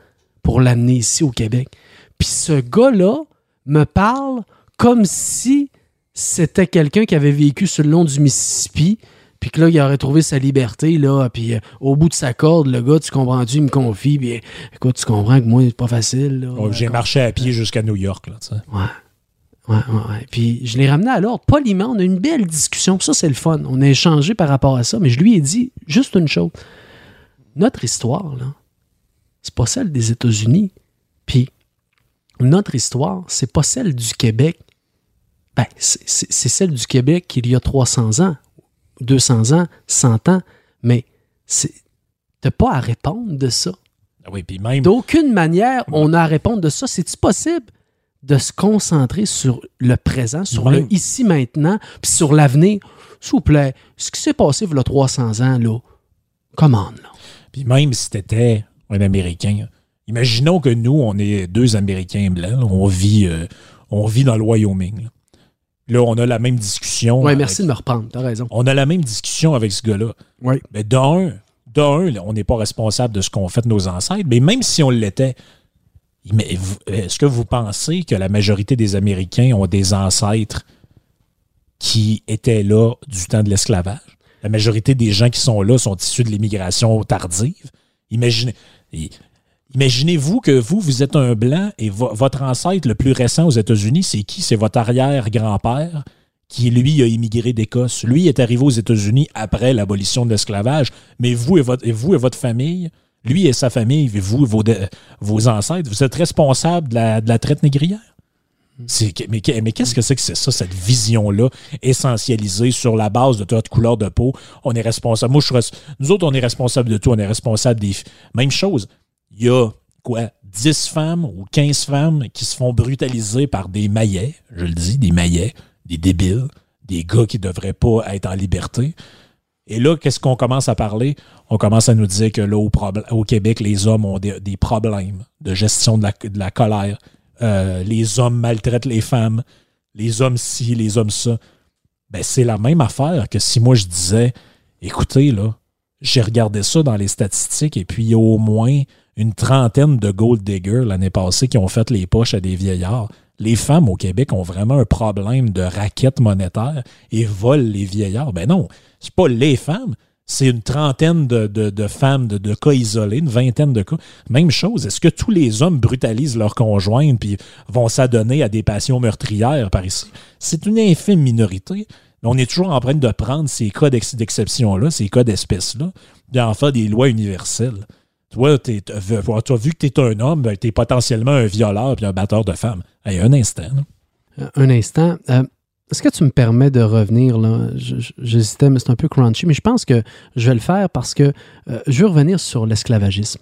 S2: pour l'amener ici au Québec. Puis ce gars-là me parle comme si c'était quelqu'un qui avait vécu sur le long du Mississippi, puis que là, il aurait trouvé sa liberté, là, puis euh, au bout de sa corde, le gars, tu comprends-tu, il me confie, puis écoute, tu comprends que moi, c'est pas facile.
S1: J'ai marché à pied jusqu'à New York, là, tu sais.
S2: Ouais. Ouais, ouais, Puis je l'ai ramené à l'ordre poliment. On a eu une belle discussion. Ça, c'est le fun. On a échangé par rapport à ça. Mais je lui ai dit juste une chose. Notre histoire, là, c'est pas celle des États-Unis. Puis notre histoire, c'est pas celle du Québec. Ben, c'est celle du Québec il y a 300 ans, 200 ans, 100 ans, mais t'as pas à répondre de ça.
S1: Ah oui, puis même...
S2: D'aucune manière, on a à répondre de ça. C'est-tu possible de se concentrer sur le présent, sur le ici maintenant, puis sur l'avenir? S'il vous plaît, ce qui s'est passé il y a 300 ans, là, commande, là.
S1: Puis même si t'étais un Américain, Imaginons que nous, on est deux Américains blancs, on vit, euh, on vit dans le Wyoming. Là. on a la même discussion.
S2: Oui, merci de me reprendre, t'as raison.
S1: On a la même discussion avec ce gars-là.
S2: Oui.
S1: Mais d'un, d'un, on n'est pas responsable de ce qu'ont fait nos ancêtres, mais même si on l'était, est-ce que vous pensez que la majorité des Américains ont des ancêtres qui étaient là du temps de l'esclavage? La majorité des gens qui sont là sont issus de l'immigration tardive? Imaginez. Imaginez-vous que vous, vous êtes un blanc et votre ancêtre le plus récent aux États-Unis, c'est qui? C'est votre arrière-grand-père qui, lui, a immigré d'Écosse. Lui est arrivé aux États-Unis après l'abolition de l'esclavage, mais vous et, votre, vous et votre famille, lui et sa famille, vous et vos, ancêtres, vous êtes responsables de la, traite négrière? Mais, qu'est-ce que c'est que c'est ça, cette vision-là, essentialisée sur la base de votre couleur de peau? On est responsable. Moi, je nous autres, on est responsable de tout. On est responsable des. Même chose il y a quoi, 10 femmes ou 15 femmes qui se font brutaliser par des maillets, je le dis, des maillets, des débiles, des gars qui ne devraient pas être en liberté. Et là, qu'est-ce qu'on commence à parler? On commence à nous dire que là, au, Québec, les hommes ont des, problèmes de gestion de la, colère. Euh, les hommes maltraitent les femmes. Les hommes ci, les hommes ça. Ben, c'est la même affaire que si moi je disais, écoutez, là, j'ai regardé ça dans les statistiques et puis il y a au moins une trentaine de gold diggers l'année passée qui ont fait les poches à des vieillards. Les femmes au Québec ont vraiment un problème de raquette monétaire et volent les vieillards. Ben non, c'est pas les femmes, c'est une trentaine de, femmes, de, cas isolés, une vingtaine de cas. Même chose, est-ce que tous les hommes brutalisent leurs conjointes puis vont s'adonner à des passions meurtrières par ici? C'est une infime minorité. On est toujours en train de prendre ces cas d'exception-là, ces cas d'espèce-là, d'en faire des lois universelles. Toi, t'es- t'as vu que tu es un homme, ben, tu es potentiellement un violeur puis un batteur de femmes. Hey, un instant.
S2: Euh, Un instant. Euh, Est-ce que tu me permets de revenir là? J'hésitais, mais c'est un peu crunchy, mais je pense que je vais le faire parce que euh, je veux revenir sur l'esclavagisme,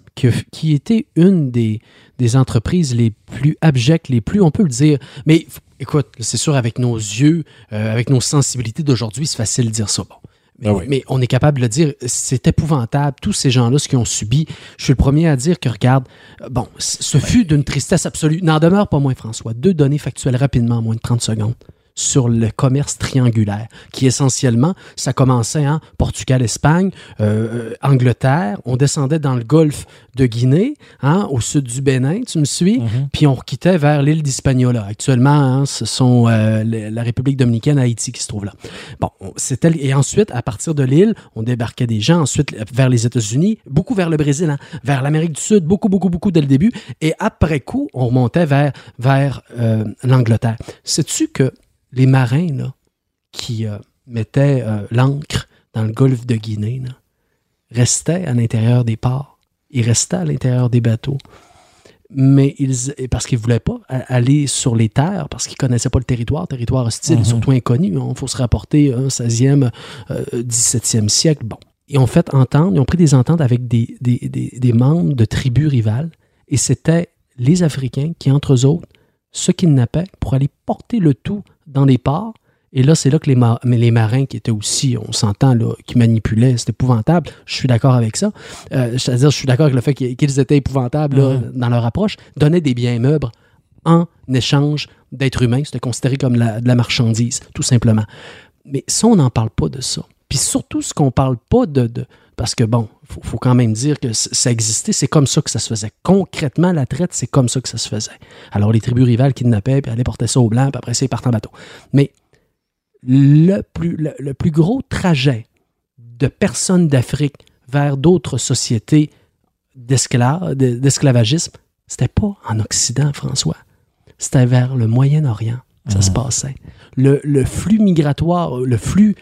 S2: qui était une des, des entreprises les plus abjectes, les plus, on peut le dire. Mais écoute, c'est sûr, avec nos yeux, euh, avec nos sensibilités d'aujourd'hui, c'est facile de dire ça. Bon. Mais,
S1: Ah oui.
S2: mais on est capable de le dire, c'est épouvantable. Tous ces gens-là, ce qu'ils ont subi, je suis le premier à dire que, regarde, euh, bon, ce fut d'une tristesse absolue. N'en demeure pas moins, François. Deux données factuelles rapidement, en moins de 30 secondes, sur le commerce triangulaire, qui essentiellement, ça commençait en Portugal, Espagne, euh, Angleterre, on descendait dans le golfe de Guinée, hein, au sud du Bénin, tu me suis, puis on quittait vers l'île d'Hispaniola. Actuellement, hein, ce sont euh, la République dominicaine, Haïti qui se trouve là. Bon, on- c'était et ensuite à partir de l'île, on débarquait des gens ensuite vers les États-Unis, beaucoup vers le Brésil, hein, vers l'Amérique du Sud, beaucoup beaucoup beaucoup dès le début, et après coup, on remontait vers vers euh, l'Angleterre. Sais-tu que les marins là, qui euh, mettaient euh, l'ancre dans le golfe de Guinée là, restaient à l'intérieur des ports, ils restaient à l'intérieur des bateaux mais ils, parce qu'ils ne voulaient pas aller sur les terres, parce qu'ils ne connaissaient pas le territoire, territoire hostile, surtout inconnu. Il faut se rapporter un 16e, euh, 17e siècle. Bon. Ils ont fait entendre, ils ont pris des ententes avec des, des, des- des membres de tribus rivales, et c'était les Africains qui, entre eux autres, se kidnappaient pour aller porter le tout dans les ports. Et là, c'est là que les, les marins qui étaient aussi, on s'entend, qui manipulaient, c'est épouvantable. Je suis d'accord avec ça. Euh, C'est-à-dire, je suis d'accord avec le fait qu'ils étaient épouvantables là, dans leur approche, donnaient des biens meubles en échange d'êtres humains. C'était considéré comme la- de la marchandise, tout simplement. Mais ça, on n'en parle pas de ça. Puis surtout, ce qu'on parle pas de... de- parce que, bon, il faut, faut quand même dire que ça existait, c'est comme ça que ça se faisait. Concrètement, la traite, c'est comme ça que ça se faisait. Alors, les tribus rivales kidnappaient, puis allaient porter ça au blanc, puis après ça, ils partent en bateau. Mais le plus, le, le plus gros trajet de personnes d'Afrique vers d'autres sociétés d'esclavagisme, c'était pas en Occident, François. C'était vers le Moyen-Orient ça se passait. Le, le flux migratoire, le flux,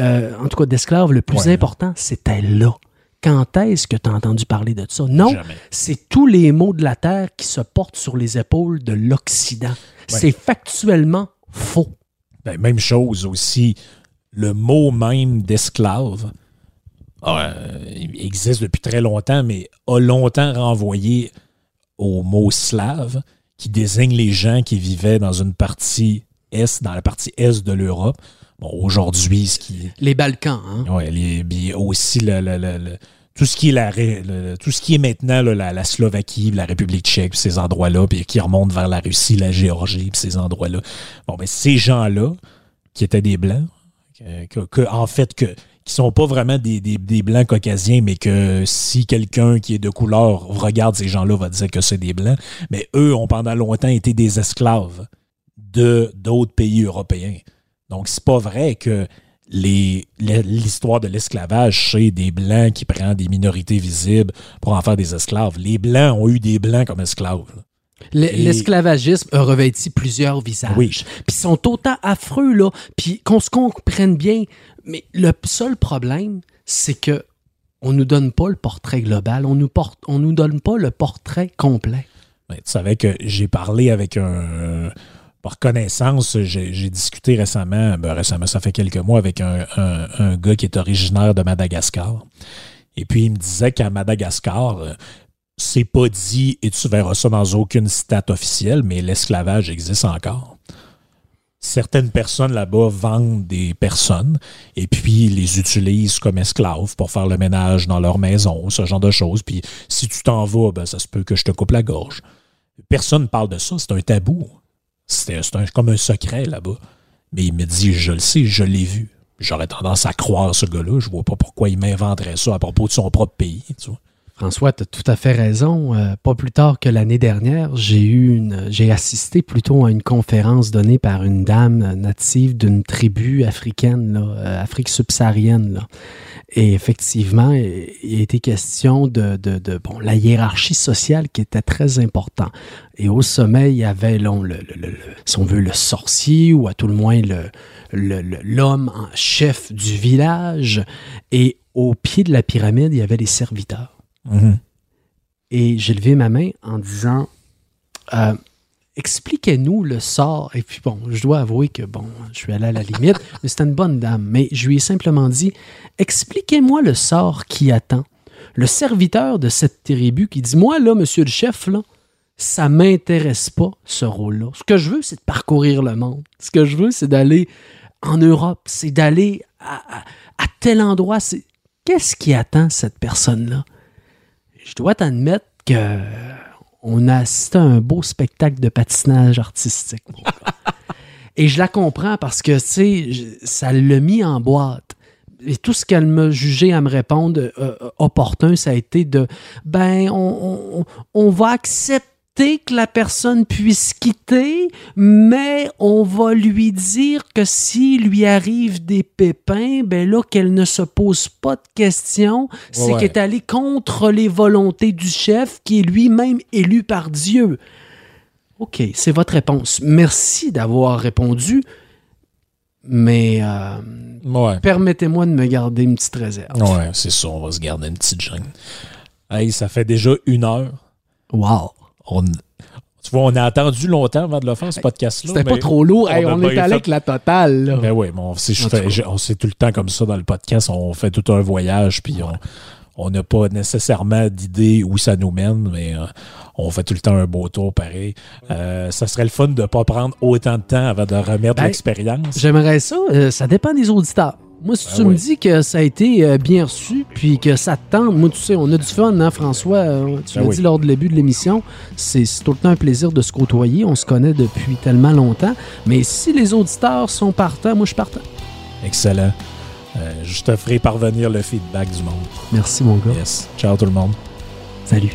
S2: euh, en tout cas d'esclaves, le plus
S1: Ouais.
S2: important, c'était là. Quand est-ce que tu as entendu parler de ça? Non, c'est tous les maux de la terre qui se portent sur les épaules de l'Occident. C'est factuellement faux.
S1: Ben, même chose aussi, le mot même d'esclave euh, il existe depuis très longtemps, mais a longtemps renvoyé au mot slave, qui désigne les gens qui vivaient dans une partie est, dans la partie est de l'Europe. Bon, aujourd'hui, ce qui
S2: Les Balkans, hein?
S1: Les, puis aussi le, le- le- tout ce qui est la tout ce qui est maintenant là, la, la Slovaquie, la République tchèque, puis ces endroits-là, puis qui remontent vers la Russie, la Géorgie, puis ces endroits-là. Bon, ben ces gens-là, qui étaient des blancs, que, que- que, en fait, que qui sont pas vraiment des, des- des blancs caucasiens, mais que si quelqu'un qui est de couleur regarde ces gens-là, va dire que c'est des blancs, mais eux ont pendant longtemps été des esclaves de d'autres pays européens. Donc, c'est pas vrai que les- l'histoire de l'esclavage, c'est des Blancs qui prennent des minorités visibles pour en faire des esclaves. Les Blancs ont eu des Blancs comme esclaves.
S2: L'esclavagisme a revêti plusieurs visages.
S1: Oui.
S2: Puis ils sont autant affreux, là. Puis qu'on se comprenne bien. Mais le seul problème, c'est que on nous donne pas le portrait global. On nous, porte, on nous donne pas le portrait complet.
S1: Tu savais que j'ai parlé avec un. Par connaissance, j'ai discuté récemment, ben, récemment, ça fait quelques mois, avec un gars qui est originaire de Madagascar. Et puis, il me disait qu'à Madagascar, euh, c'est pas dit, et tu verras ça dans aucune stat officielle, mais l'esclavage existe encore. Certaines personnes là-bas vendent des personnes et puis les utilisent comme esclaves pour faire le ménage dans leur maison, ce genre de choses. Puis si tu t'en vas, ben, ça se peut que je te coupe la gorge. Personne ne parle de ça, c'est un tabou. Un- comme un secret là-bas. Mais il me dit, je le sais, je l'ai vu. J'aurais tendance à croire ce gars-là. Je vois pas pourquoi il m'inventerait ça à propos de son propre pays.
S2: François, tu as tout à fait raison. Euh, pas plus tard que l'année dernière, j'ai eu j'ai assisté plutôt à une conférence donnée par une dame native d'une tribu africaine, là, euh, Afrique subsaharienne. Et effectivement, il été question de, de, de, bon, la hiérarchie sociale qui était très importante. Et au sommet, il y avait, là, le, si on veut, le sorcier ou à tout le moins l'homme en chef du village. Et au pied de la pyramide, il y avait les serviteurs.
S1: Mhm.
S2: Et j'ai levé ma main en disant euh, Expliquez-nous le sort. Et puis bon, je dois avouer que bon, je suis allé à la limite, mais c'était une bonne dame. Mais je lui ai simplement dit Expliquez-moi le sort qui attend. Le serviteur de cette tribu qui dit Moi, là, monsieur le chef, là, ça m'intéresse pas, ce rôle-là. Ce que je veux, c'est de parcourir le monde. Ce que je veux, c'est d'aller en Europe, c'est d'aller à, à- à tel endroit. Qu'est-ce qui attend cette personne-là? Je dois t'admettre que on a assisté à un beau spectacle de patinage artistique. mon gars. Et je la comprends parce que, tu sais, ça l'a mis en boîte. Et tout ce qu'elle m'a jugé à me répondre euh, euh, opportun, ça a été de ben, on, on- on va accepter que la personne puisse quitter, mais on va lui dire que s'il lui arrive des pépins, ben là, qu'elle ne se pose pas de questions, c'est
S1: ouais.
S2: qu'elle est allée contre les volontés du chef qui est lui-même élu par Dieu. OK, c'est votre réponse. Merci d'avoir répondu, mais euh,
S1: Ouais.
S2: permettez-moi de me garder une petite réserve.
S1: Ouais, c'est ça. On va se garder une petite gêne. Hey, ça fait déjà une heure.
S2: Wow!
S1: On, tu vois, on a attendu longtemps avant de le faire, ce podcast-là.
S2: C'était pas trop lourd. Hey, on, est allé
S1: fait-
S2: avec la totale. Là.
S1: Ben oui, mais on, c'est- je
S2: En
S1: fais-
S2: tout cas.
S1: je- on c'est tout le temps comme ça dans le podcast. On fait tout un voyage, puis on on n'a pas nécessairement d'idée où ça nous mène, mais euh, on fait tout le temps un beau tour pareil. Euh, ça serait le fun de ne pas prendre autant de temps avant de remettre
S2: Ben,
S1: l'expérience.
S2: J'aimerais ça. euh, ça dépend des auditeurs. Moi, si
S1: Ben
S2: tu me dis que ça a été bien reçu, puis que ça te tente, moi, tu sais, on a du fun, hein, François? tu
S1: Ben
S2: l'as
S1: oui.
S2: dit lors du début de l'émission. C'est c'est tout le temps un plaisir de se côtoyer. On se connaît depuis tellement longtemps. Mais si les auditeurs sont partants, moi, je suis partant.
S1: Excellent. Euh, je te ferai parvenir le feedback du monde.
S2: Merci, mon gars.
S1: Yes. Ciao tout le monde.
S2: Salut.